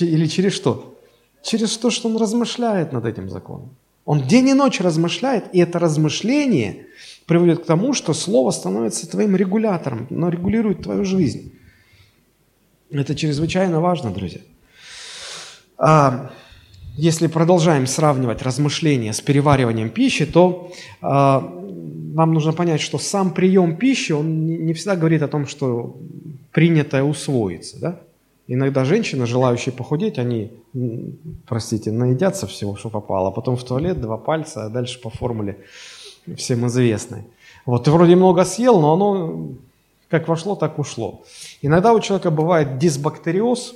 Или через что? Через то, что он размышляет над этим законом. Он день и ночь размышляет, и это размышление приводит к тому, что Слово становится твоим регулятором, оно регулирует твою жизнь. Это чрезвычайно важно, друзья. а, если продолжаем сравнивать размышления с перевариванием пищи, то а, нам нужно понять, что сам прием пищи, он не всегда говорит о том, что принятое усвоится. Да? Иногда женщины, желающие похудеть, они, простите, наедятся всего, что попало, а потом в туалет, два пальца, а дальше по формуле всем известной. Вот ты вроде много съел, но оно как вошло, так ушло. Иногда у человека бывает дисбактериоз,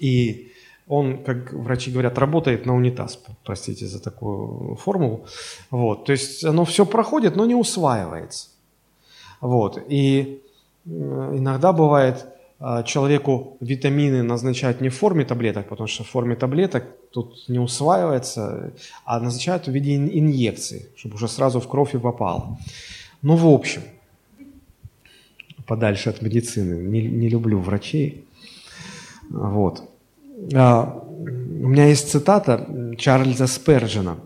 и он, как врачи говорят, работает на унитаз, простите за такую формулу. Вот, то есть оно все проходит, но не усваивается. Вот, и иногда бывает человеку витамины назначают не в форме таблеток, потому что в форме таблеток тут не усваивается, а назначают в виде инъекции, чтобы уже сразу в кровь и попало. Ну, в общем, подальше от медицины. Не, не люблю врачей. Вот. А, у меня есть цитата Чарльза Спержина,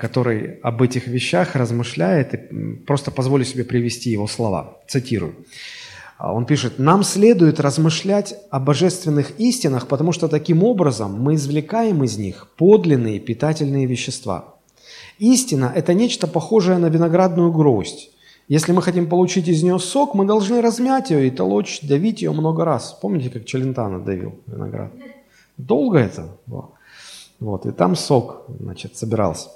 который об этих вещах размышляет, и просто позволю себе привести его слова. Цитирую. А, он пишет, «Нам следует размышлять о божественных истинах, потому что таким образом мы извлекаем из них подлинные питательные вещества. Истина – это нечто похожее на виноградную гроздь. Если мы хотим получить из нее сок, мы должны размять ее и толочь, давить ее много раз. Помните, как Челентано давил виноград? Долго это. Вот, и там сок, значит, собирался.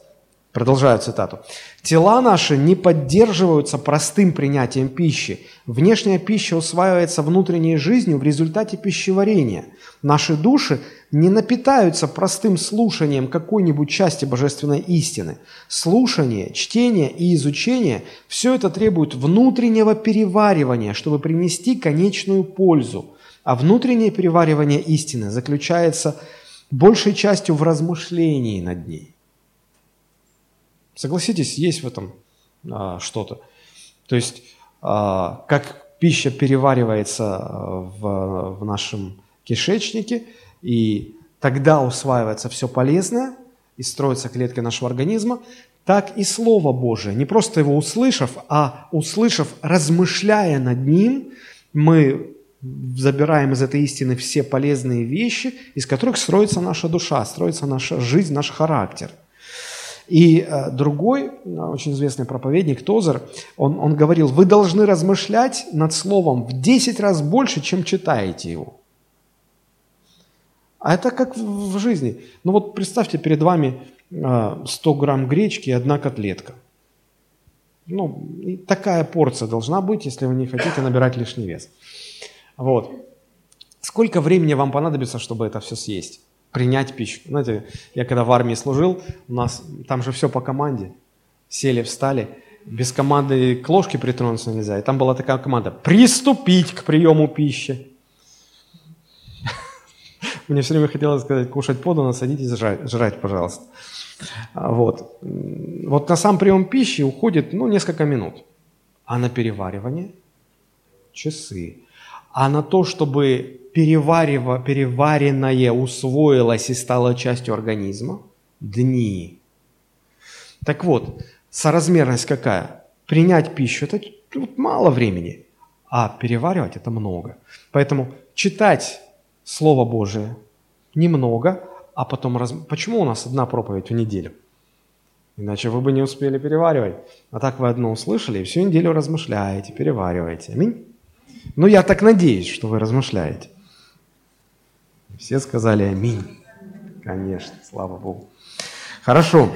Продолжаю цитату. «Тела наши не поддерживаются простым принятием пищи. Внешняя пища усваивается внутренней жизнью в результате пищеварения. Наши души не напитаются простым слушанием какой-нибудь части божественной истины. Слушание, чтение и изучение – все это требует внутреннего переваривания, чтобы принести конечную пользу. А внутреннее переваривание истины заключается большей частью в размышлении над ней. Согласитесь, есть в этом а, что-то. То есть, а, как пища переваривается а, в, в нашем кишечнике, и тогда усваивается все полезное, и строятся клетки нашего организма, так и Слово Божие. Не просто его услышав, а услышав, размышляя над ним, мы забираем из этой истины все полезные вещи, из которых строится наша душа, строится наша жизнь, наш характер – и э, другой, э, очень известный проповедник Тозер, он, он говорил, вы должны размышлять над словом в 10 раз больше, чем читаете его. А это как в жизни. Ну вот представьте перед вами 100 э, грамм гречки и одна котлетка. Ну, такая порция должна быть, если вы не хотите набирать лишний вес. Вот. Сколько времени вам понадобится, чтобы это все съесть? Принять пищу. Знаете, я когда в армии служил, у нас там же все по команде. Сели, встали. Без команды к ложке притронуться нельзя. И там была такая команда «Приступить к приему пищи». Мне все время хотелось сказать, кушать подано, садитесь жрать, пожалуйста. А, вот. вот на сам прием пищи уходит ну, несколько минут. А на переваривание – часы. А на то, чтобы переварив... переваренное усвоилось и стало частью организма? Дни. Так вот, соразмерность какая? Принять пищу – это тут мало времени, а переваривать – это много. Поэтому читать Слово Божие немного, а потом... Раз... Почему у нас одна проповедь в неделю? Иначе вы бы не успели переваривать. А так вы одно услышали и всю неделю размышляете, перевариваете. Аминь. Ну, я так надеюсь, что вы размышляете. Все сказали аминь. Конечно, слава Богу. Хорошо.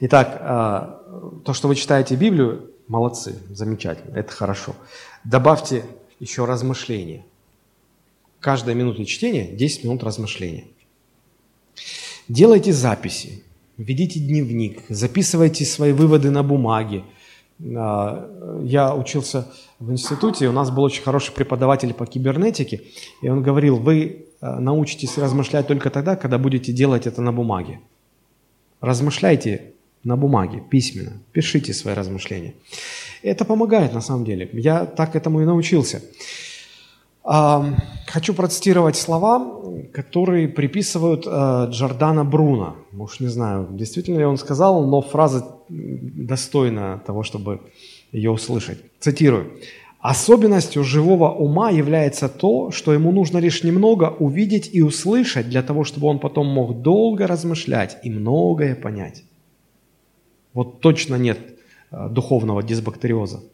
Итак, а, то, что вы читаете Библию, молодцы, замечательно, это хорошо. Добавьте еще размышления. Каждая минута чтения – 10 минут размышления. Делайте записи, ведите дневник, записывайте свои выводы на бумаге. А, я учился в институте, у нас был очень хороший преподаватель по кибернетике, и он говорил, вы э, научитесь размышлять только тогда, когда будете делать это на бумаге. Размышляйте на бумаге, письменно, пишите свои размышления. Это помогает на самом деле. Я так этому и научился. Хочу процитировать слова, которые приписывают э, Джордана Бруно. Уж не знаю, действительно ли он сказал, но фраза достойна того, чтобы ее услышать. Цитирую. Особенностью живого ума является то, что ему нужно лишь немного увидеть и услышать для того, чтобы он потом мог долго размышлять и многое понять. Вот точно нет э, духовного дисбактериоза.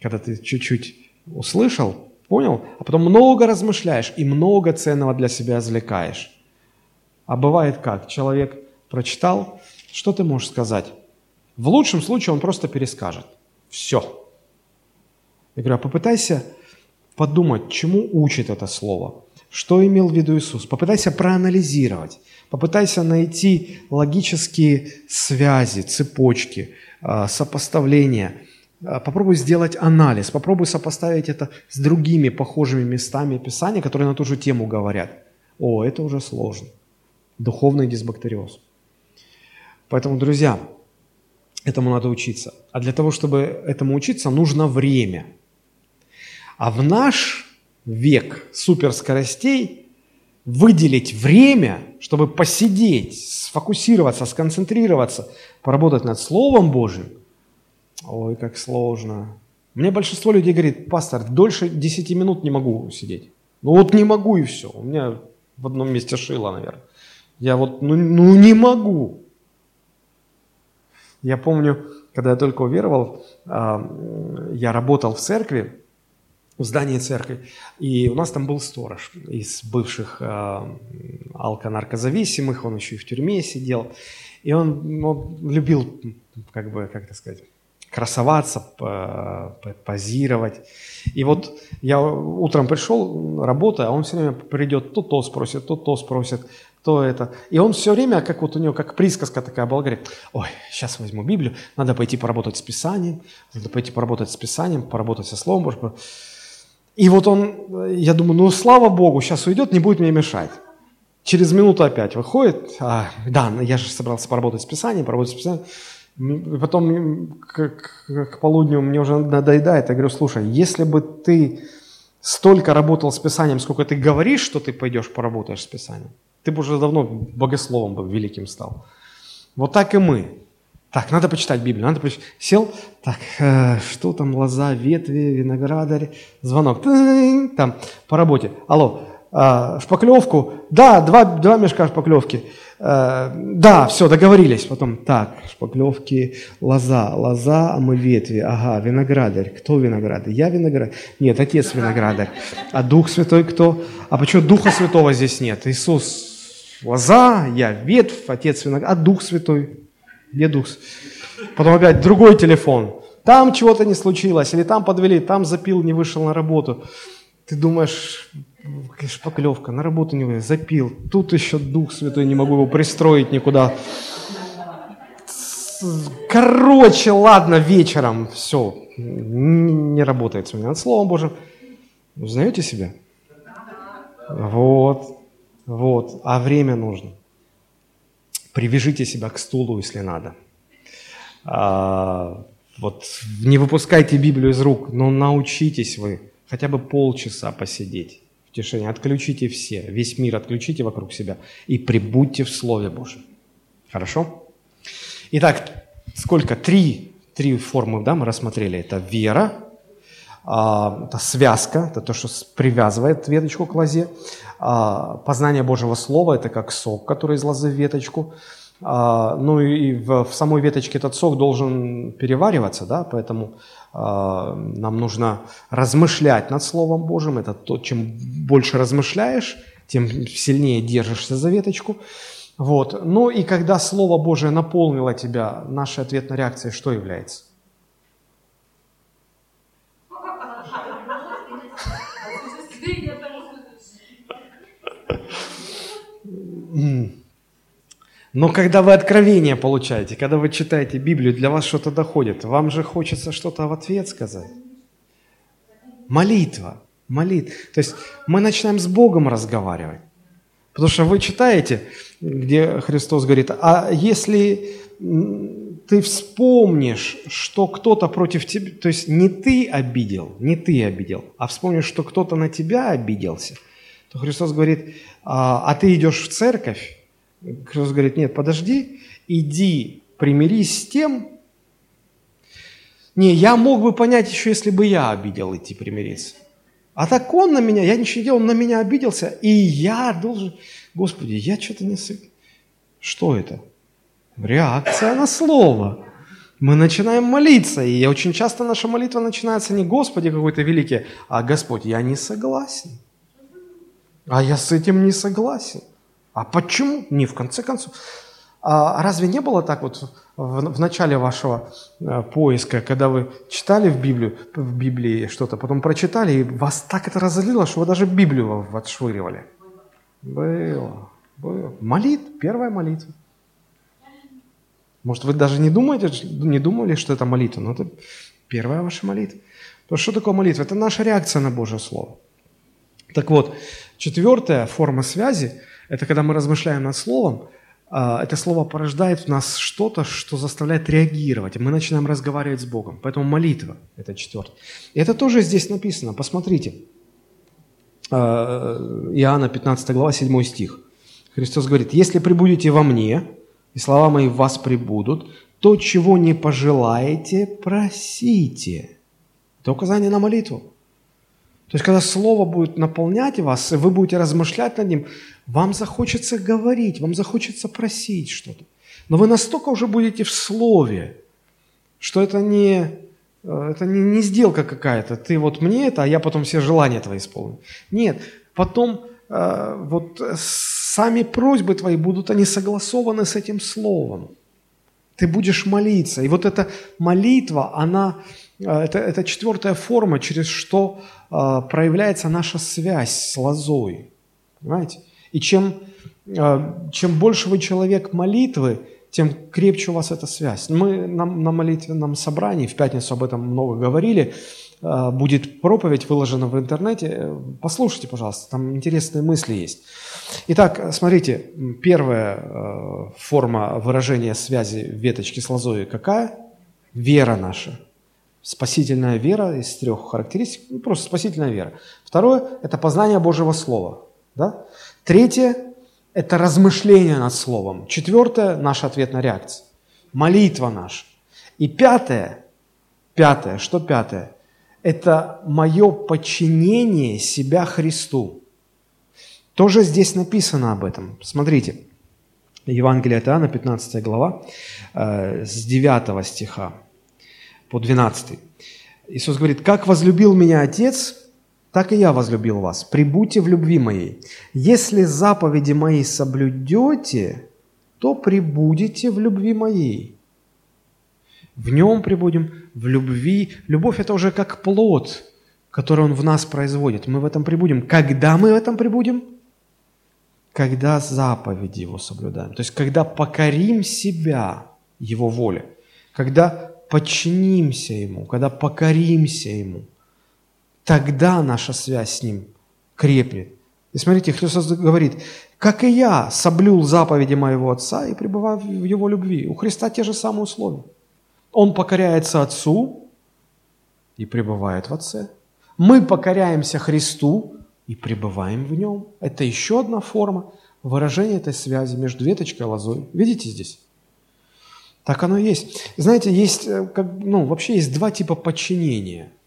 Когда ты чуть-чуть услышал, понял, а потом много размышляешь и много ценного для себя извлекаешь. А бывает как? Человек прочитал, что ты можешь сказать? В лучшем случае он просто перескажет. Все. Я говорю, а попытайся подумать, чему учит это слово, что имел в виду Иисус. Попытайся проанализировать, попытайся найти логические связи, цепочки, а, сопоставления. А, попробуй сделать анализ, попробуй сопоставить это с другими похожими местами Писания, которые на ту же тему говорят. О, это уже сложно. Духовный дисбактериоз. Поэтому, друзья, этому надо учиться. А для того, чтобы этому учиться, нужно время – а в наш век суперскоростей выделить время, чтобы посидеть, сфокусироваться, сконцентрироваться, поработать над Словом Божьим, ой, как сложно. Мне большинство людей говорит, пастор, дольше 10 минут не могу сидеть. Ну вот не могу и все. У меня в одном месте шило, наверное. Я вот, ну, ну не могу. Я помню, когда я только уверовал, а, я работал в церкви, в здании церкви. И у нас там был сторож из бывших э, алко-наркозависимых, он еще и в тюрьме сидел. И он, он любил, как бы, как это сказать, красоваться, позировать. И вот я утром пришел, работая, а он все время придет, то то спросит, то то спросит, то это. И он все время, как вот у него, как присказка такая была, говорит, ой, сейчас возьму Библию, надо пойти поработать с Писанием, надо пойти поработать с Писанием, поработать со Словом Божьим. И вот он, я думаю, ну слава Богу, сейчас уйдет, не будет мне мешать. Через минуту опять выходит, а, да, я же собрался поработать с Писанием, поработать с Писанием. И потом к, к, к полудню мне уже надоедает, я говорю, слушай, если бы ты столько работал с Писанием, сколько ты говоришь, что ты пойдешь поработаешь с Писанием, ты бы уже давно богословом бы великим стал. Вот так и мы. Так, надо почитать Библию, надо почитать. Сел, так, э, что там, лоза, ветви, виноградарь, звонок, там, по работе. Алло, э, шпаклевку, да, два, два мешка шпаклевки. Э, да, все, договорились. Потом, так, шпаклевки, лоза, лоза, а мы ветви, ага, виноградарь. Кто виноградарь? Я виноградарь? Нет, Отец виноградарь. А Дух Святой кто? А почему Духа Святого здесь нет? Иисус лоза, я ветвь, Отец виноградарь, а Дух Святой? Где Дух? Потом опять другой телефон. Там чего-то не случилось, или там подвели, там запил, не вышел на работу. Ты думаешь, шпаклевка, на работу не вышел, запил. Тут еще Дух Святой, не могу его пристроить никуда. Короче, ладно, вечером, все, не работает у меня над Словом Божьим. Узнаете себя? Вот, вот, а время нужно. Привяжите себя к стулу, если надо. А, вот не выпускайте Библию из рук, но научитесь вы хотя бы полчаса посидеть в тишине. Отключите все, весь мир отключите вокруг себя и прибудьте в Слове Божьем. Хорошо? Итак, сколько? Три, три формы да, мы рассмотрели. Это вера, а, это связка, это то, что привязывает веточку к лозе. А, познание Божьего Слова – это как сок, который из лозы в веточку. А, ну и в, самой веточке этот сок должен перевариваться, да, поэтому нам нужно размышлять над Словом Божьим. Это то, чем больше размышляешь, тем сильнее держишься за веточку. Вот. Ну и когда Слово Божие наполнило тебя, наша ответная реакция что является? Но когда вы откровение получаете, когда вы читаете Библию, для вас что-то доходит, вам же хочется что-то в ответ сказать. Молитва, молитва. То есть мы начинаем с Богом разговаривать. Потому что вы читаете, где Христос говорит, а если ты вспомнишь, что кто-то против тебя, то есть не ты обидел, не ты обидел, а вспомнишь, что кто-то на тебя обиделся, то Христос говорит, а, а ты идешь в церковь, Христос говорит, нет, подожди, иди примирись с тем, Не, я мог бы понять еще, если бы я обидел идти примириться. А так он на меня, я ничего не делал, он на меня обиделся, и я должен... Господи, я что-то не... Что это? Реакция на слово. Мы начинаем молиться, и очень часто наша молитва начинается не «Господи какой-то великий», а «Господь, я не согласен». А я с этим не согласен. А почему? Не, в конце концов. А разве не было так вот в, в начале вашего э, поиска, когда вы читали в, Библию, в Библии что-то, потом прочитали, и вас так это разозлило, что вы даже Библию отшвыривали? Было. было. Молит, первая молитва. Может, вы даже не думаете, не думали, что это молитва, но это первая ваша молитва. То что такое молитва? Это наша реакция на Божье Слово. Так вот, четвертая форма связи – это когда мы размышляем над Словом, а, это слово порождает в нас что-то, что заставляет реагировать. Мы начинаем разговаривать с Богом. Поэтому молитва – это четвертое. И это тоже здесь написано. Посмотрите. А, Иоанна 15 глава, 7 стих. Христос говорит, «Если прибудете во мне, и слова мои в вас прибудут, то, чего не пожелаете, просите». Это указание на молитву. То есть, когда Слово будет наполнять вас, и вы будете размышлять над ним, вам захочется говорить, вам захочется просить что-то. Но вы настолько уже будете в Слове, что это не, э, это не, не сделка какая-то. Ты вот мне это, а я потом все желания твои исполню. Нет, потом э, вот сами просьбы твои будут они согласованы с этим Словом. Ты будешь молиться. И вот эта молитва, она, э, это, это четвертая форма, через что э, проявляется наша связь с лозой. Понимаете? И чем, э, чем больше вы человек молитвы, тем крепче у вас эта связь. Мы на, на молитвенном собрании, в пятницу об этом много говорили, будет проповедь выложена в интернете. Послушайте, пожалуйста, там интересные мысли есть. Итак, смотрите, первая э, форма выражения связи веточки с лозой какая? Вера наша. Спасительная вера из трех характеристик, ну, просто спасительная вера. Второе – это познание Божьего Слова. Да? Третье – это размышление над Словом. Четвертое – наша ответная реакция. Молитва наша. И пятое, пятое, что пятое? Это мое подчинение себя Христу. Тоже здесь написано об этом. Смотрите, Евангелие от Иоанна, 15 глава, э, с 9 стиха по 12. Иисус говорит, «Как возлюбил меня Отец, так и я возлюбил вас. Прибудьте в любви моей. Если заповеди мои соблюдете, то прибудете в любви моей. В нем прибудем, в любви. Любовь – это уже как плод, который он в нас производит. Мы в этом прибудем. Когда мы в этом прибудем? Когда заповеди его соблюдаем. То есть, когда покорим себя его воле. Когда подчинимся ему, когда покоримся ему – тогда наша связь с Ним крепнет. И смотрите, Христос говорит, как и я соблюл заповеди моего Отца и пребываю в Его любви. У Христа те же самые условия. Он покоряется Отцу и пребывает в Отце. Мы покоряемся Христу и пребываем в Нем. Это еще одна форма выражения этой связи между веточкой и лозой. Видите здесь? Так оно и есть. Знаете, есть, э, как, ну, вообще есть два типа подчинения –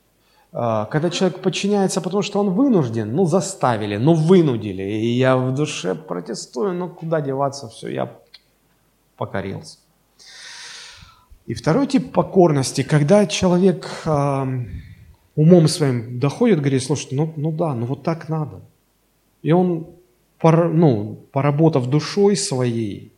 а, когда человек подчиняется, потому что он вынужден, ну заставили, ну вынудили, и я в душе протестую, ну куда деваться, все, я покорился. И второй тип покорности, когда человек э, умом своим доходит, говорит, слушай, ну, ну да, ну вот так надо. И он, пор, ну, поработав душой своей,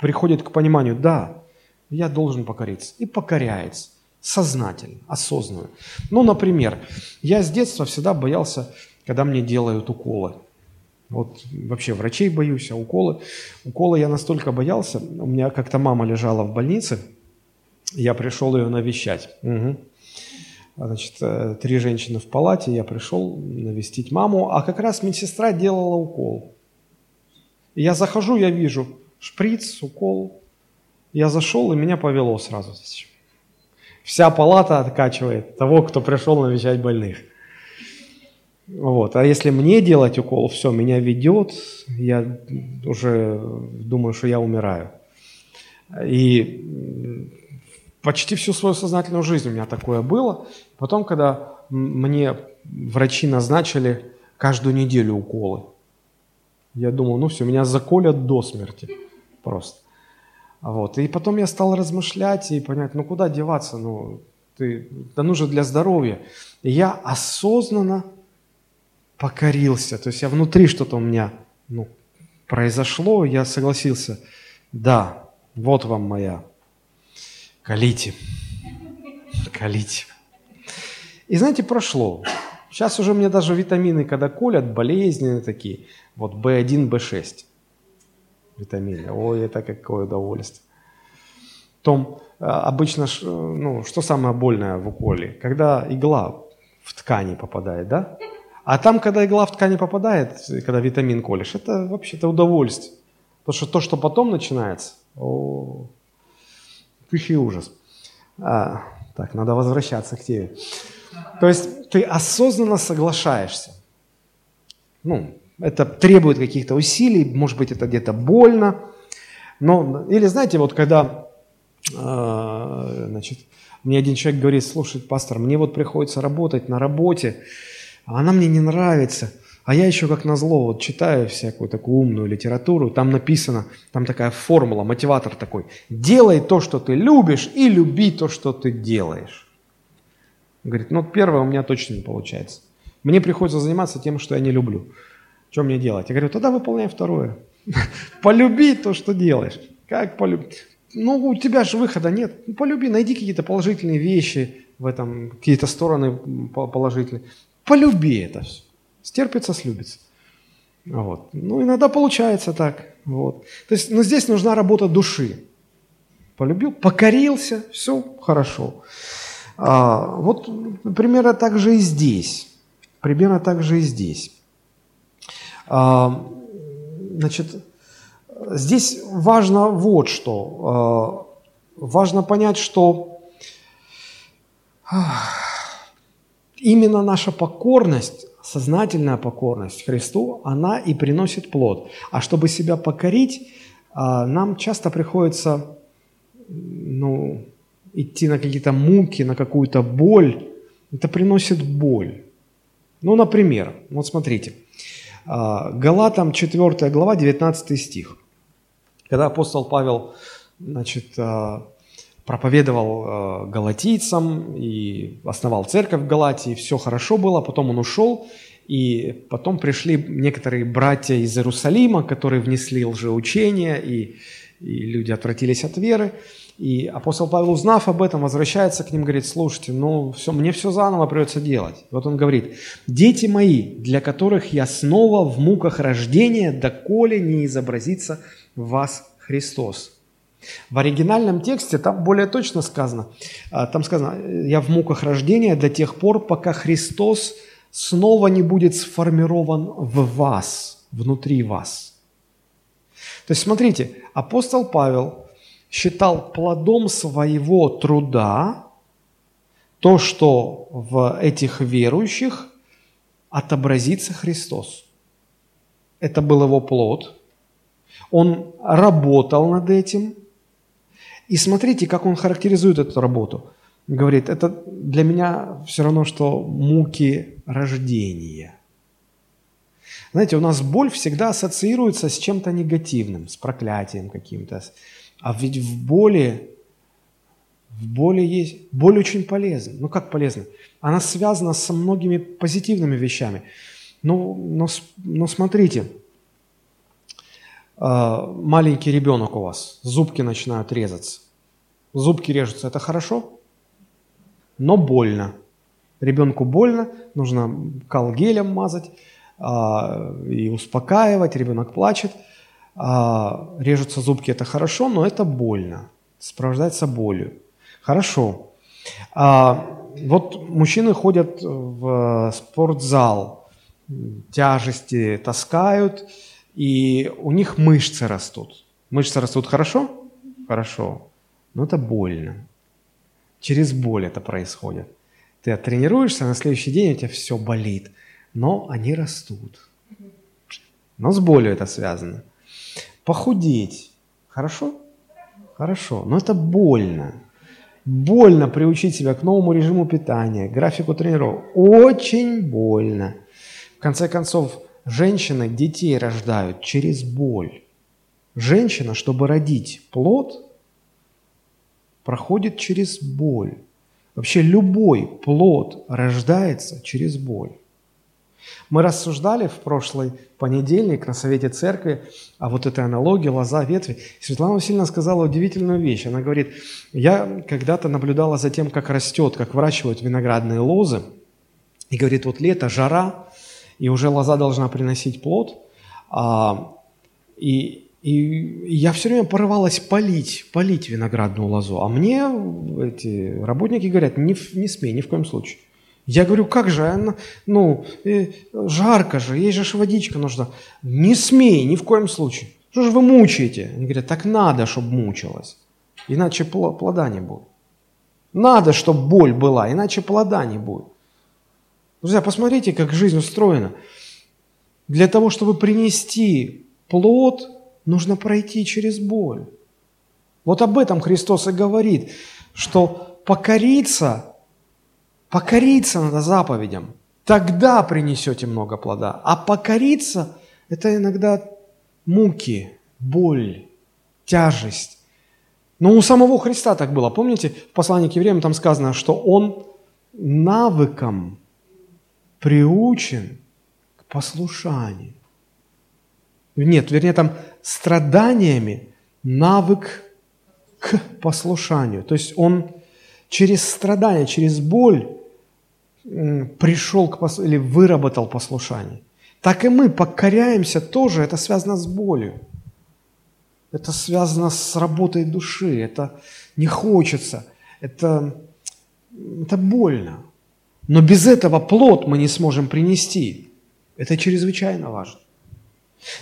приходит к пониманию, да, я должен покориться, и покоряется сознательно, осознанно. Ну, например, я с детства всегда боялся, когда мне делают уколы. Вот вообще врачей боюсь, а уколы... Уколы я настолько боялся. У меня как-то мама лежала в больнице, я пришел ее навещать. Угу. Значит, э, три женщины в палате, я пришел навестить маму, а как раз медсестра делала укол. Я захожу, я вижу шприц, укол. Я зашел, и меня повело сразу. Вся палата откачивает того, кто пришел навещать больных. Вот. А если мне делать укол, все, меня ведет, я уже думаю, что я умираю. И почти всю свою сознательную жизнь у меня такое было. Потом, когда мне врачи назначили каждую неделю уколы, я думал, ну все, меня заколят до смерти просто. Вот. И потом я стал размышлять и понять, ну куда деваться, ну ты, да нужно для здоровья. И я осознанно покорился, то есть я внутри что-то у меня ну, произошло, я согласился, да, вот вам моя, колите, колите. И знаете, прошло. Сейчас уже мне даже витамины, когда колят, болезненные такие. Вот B1, B6 витамины. Ой, это какое удовольствие. Том, а, обычно, ну, что самое больное в уколе? Когда игла в ткани попадает, да? А там, когда игла в ткани попадает, когда витамин колешь, это вообще-то удовольствие. Потому что то, что потом начинается, о, тихий ужас. А, так, надо возвращаться к теме. То есть ты осознанно соглашаешься. Ну, это требует каких-то усилий, может быть, это где-то больно. Но, или знаете, вот когда, э, значит, мне один человек говорит, слушай, пастор, мне вот приходится работать на работе, а она мне не нравится. А я еще как назло вот читаю всякую такую умную литературу, там написано, там такая формула, мотиватор такой. Делай то, что ты любишь, и люби то, что ты делаешь. Говорит, ну первое у меня точно не получается. Мне приходится заниматься тем, что я не люблю. Что мне делать? Я говорю, тогда выполняй второе. Полюби то, что делаешь. Как полюбить? Ну, у тебя же выхода нет. Ну, полюби, найди какие-то положительные вещи в этом, какие-то стороны положительные. Полюби это все. Стерпится, слюбится. Вот. Ну, иногда получается так. Вот. То есть, ну, здесь нужна работа души. Полюбил, покорился, все хорошо. А, вот примерно так же и здесь. Примерно так же и здесь. А, значит, здесь важно вот что. А, важно понять, что именно наша покорность, сознательная покорность Христу, она и приносит плод. А чтобы себя покорить, а, нам часто приходится ну, идти на какие-то муки, на какую-то боль. Это приносит боль. Ну, например, вот смотрите – а, Галатам 4 глава, 19 стих. Когда апостол Павел значит, а, проповедовал а, галатийцам и основал церковь в Галатии, все хорошо было, потом он ушел, и потом пришли некоторые братья из Иерусалима, которые внесли лжеучения, и, и люди отвратились от веры. И апостол Павел, узнав об этом, возвращается к ним, говорит, слушайте, ну все, мне все заново придется делать. Вот он говорит, дети мои, для которых я снова в муках рождения, доколе не изобразится в вас Христос. В оригинальном тексте там более точно сказано, а, там сказано, я в муках рождения до тех пор, пока Христос снова не будет сформирован в вас, внутри вас. То есть смотрите, апостол Павел – считал плодом своего труда то, что в этих верующих отобразится Христос. Это был его плод. Он работал над этим. И смотрите, как он характеризует эту работу. Говорит, это для меня все равно, что муки рождения. Знаете, у нас боль всегда ассоциируется с чем-то негативным, с проклятием каким-то, а ведь в боли, в боли есть, боль очень полезна. Ну как полезна? Она связана со многими позитивными вещами. Ну, но, но смотрите, маленький ребенок у вас, зубки начинают резаться. Зубки режутся, это хорошо, но больно. Ребенку больно, нужно колгелем мазать а, и успокаивать, ребенок плачет – а, режутся зубки, это хорошо, но это больно, сопровождается болью. Хорошо. А, вот мужчины ходят в спортзал, тяжести таскают, и у них мышцы растут. Мышцы растут хорошо? Хорошо. Но это больно. Через боль это происходит. Ты оттренируешься, на следующий день у тебя все болит, но они растут. Но с болью это связано. Похудеть. Хорошо? Хорошо. Но это больно. Больно приучить себя к новому режиму питания, графику тренировок. Очень больно. В конце концов, женщины детей рождают через боль. Женщина, чтобы родить плод, проходит через боль. Вообще любой плод рождается через боль. Мы рассуждали в прошлый понедельник на Совете Церкви о вот этой аналогии лоза, ветви. Светлана Васильевна сказала удивительную вещь. Она говорит, я когда-то наблюдала за тем, как растет, как выращивают виноградные лозы. И говорит, вот лето, жара, и уже лоза должна приносить плод. А, и и я все время порывалась полить, полить виноградную лозу. А мне эти работники говорят, не, не смей, ни в коем случае. Я говорю, как же, она, ну, э, жарко же, ей же водичка нужна. Не смей, ни в коем случае. Что же вы мучаете? Они говорят, так надо, чтобы мучилась, иначе плода не будет. Надо, чтобы боль была, иначе плода не будет. Друзья, посмотрите, как жизнь устроена. Для того, чтобы принести плод, нужно пройти через боль. Вот об этом Христос и говорит, что покориться, покориться надо заповедям, тогда принесете много плода. А покориться – это иногда муки, боль, тяжесть. Но у самого Христа так было. Помните, в послании к евреям там сказано, что Он навыком приучен к послушанию. Нет, вернее, там страданиями навык к послушанию. То есть он через страдания, через боль пришел к послушанию или выработал послушание. Так и мы покоряемся тоже, это связано с болью. Это связано с работой души, это не хочется, это, это больно. Но без этого плод мы не сможем принести. Это чрезвычайно важно.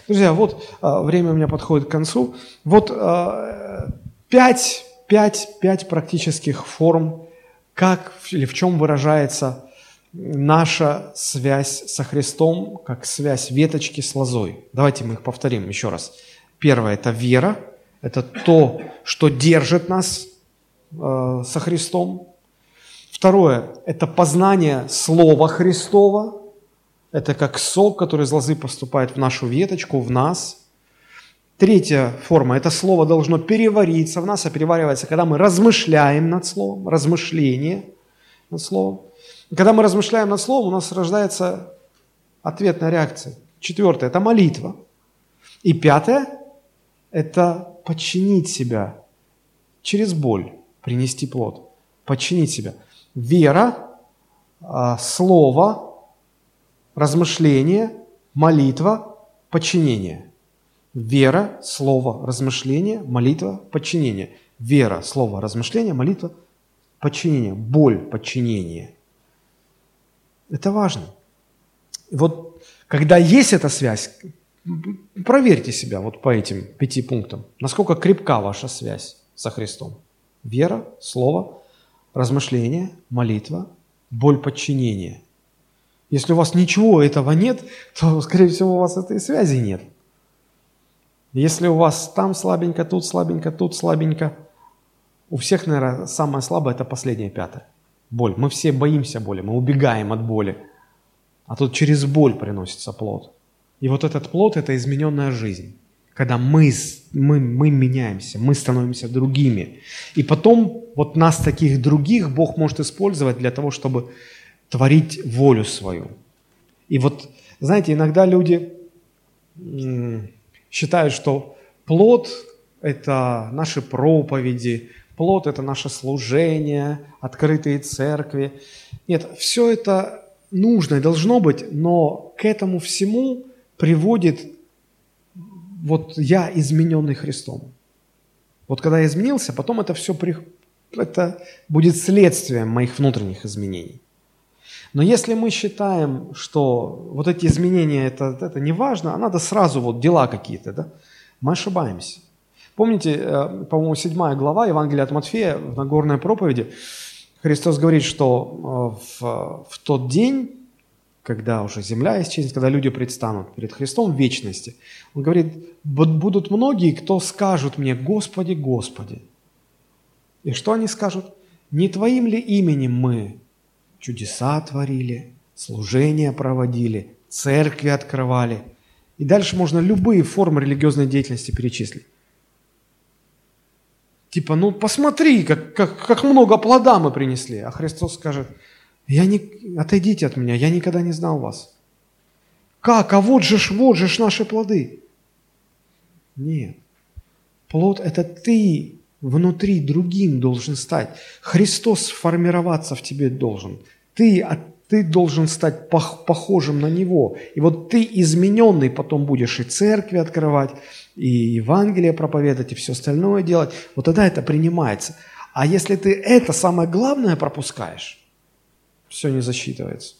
Друзья, вот а, время у меня подходит к концу. Вот а, пять, пять, пять практических форм, как или в чем выражается наша связь со Христом, как связь веточки с лозой. Давайте мы их повторим еще раз. Первое – это вера, это то, что держит нас э, со Христом. Второе – это познание Слова Христова, это как сок, который из лозы поступает в нашу веточку, в нас. Третья форма – это слово должно перевариться в нас, а переваривается, когда мы размышляем над словом, размышление над словом. И когда мы размышляем над словом, у нас рождается ответная реакция. Четвертое – это молитва. И пятое – это подчинить себя через боль, принести плод. Подчинить себя. Вера, а, слово, размышление, молитва, подчинение. Вера, слово, размышление, молитва, подчинение. Вера, слово, размышление, молитва, подчинение. Боль, подчинение. Это важно. Вот когда есть эта связь, проверьте себя вот по этим пяти пунктам. Насколько крепка ваша связь со Христом. Вера, слово, размышление, молитва, боль подчинения. Если у вас ничего этого нет, то, скорее всего, у вас этой связи нет. Если у вас там слабенько, тут слабенько, тут слабенько, у всех, наверное, самое слабое – это последнее пятое. Боль. Мы все боимся боли, мы убегаем от боли. А тут через боль приносится плод. И вот этот плод – это измененная жизнь. Когда мы, мы, мы меняемся, мы становимся другими. И потом вот нас, таких других, Бог может использовать для того, чтобы творить волю свою. И вот, знаете, иногда люди считают, что плод – это наши проповеди, плод – это наше служение, открытые церкви. Нет, все это нужно и должно быть, но к этому всему приводит вот я, измененный Христом. Вот когда я изменился, потом это все при... это будет следствием моих внутренних изменений. Но если мы считаем, что вот эти изменения это, это не важно, а надо сразу вот дела какие-то, да, мы ошибаемся. Помните, э, по-моему, седьмая глава Евангелия от Матфея в Нагорной проповеди, Христос говорит, что э, в, в тот день, когда уже земля исчезнет, когда люди предстанут перед Христом в вечности, Он говорит, будут многие, кто скажут мне, Господи, Господи. И что они скажут? Не Твоим ли именем мы чудеса творили, служения проводили, церкви открывали? И дальше можно любые формы религиозной деятельности перечислить. Типа, ну посмотри, как, как, как много плода мы принесли. А Христос скажет, я не, отойдите от меня, я никогда не знал вас. Как? А вот же ж, вот же ж наши плоды. Нет. Плод – это ты внутри другим должен стать. Христос сформироваться в тебе должен. Ты, а ты должен стать похожим на Него. И вот ты измененный потом будешь и церкви открывать, и Евангелие проповедовать, и все остальное делать, вот тогда это принимается. А если ты это самое главное пропускаешь, все не засчитывается.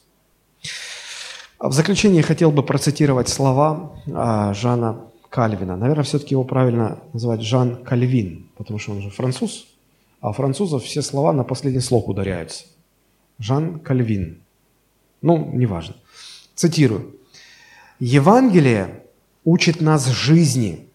А в заключение хотел бы процитировать слова а, Жана Кальвина. Наверное, все-таки его правильно называть Жан Кальвин, потому что он же француз, а у французов все слова на последний слог ударяются. Жан Кальвин. Ну, неважно. Цитирую. «Евангелие учит нас жизни.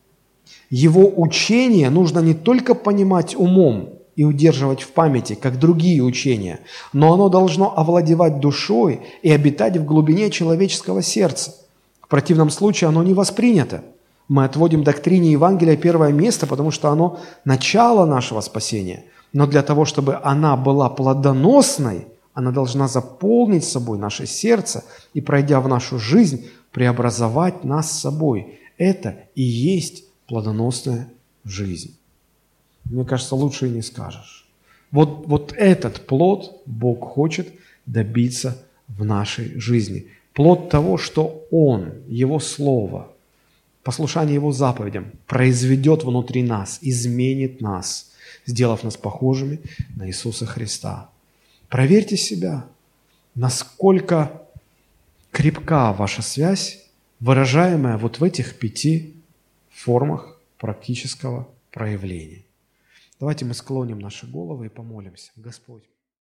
Его учение нужно не только понимать умом и удерживать в памяти, как другие учения, но оно должно овладевать душой и обитать в глубине человеческого сердца. В противном случае оно не воспринято. Мы отводим доктрине Евангелия первое место, потому что оно начало нашего спасения. Но для того, чтобы она была плодоносной, она должна заполнить собой наше сердце и, пройдя в нашу жизнь, преобразовать нас собой. Это и есть плодоносная жизнь. Мне кажется, лучше и не скажешь. Вот, вот этот плод Бог хочет добиться в нашей жизни. Плод того, что Он, Его Слово, послушание Его заповедям произведет внутри нас, изменит нас, сделав нас похожими на Иисуса Христа. Проверьте себя, насколько крепка ваша связь, выражаемая вот в этих пяти формах практического проявления. Давайте мы склоним наши головы и помолимся. Господь.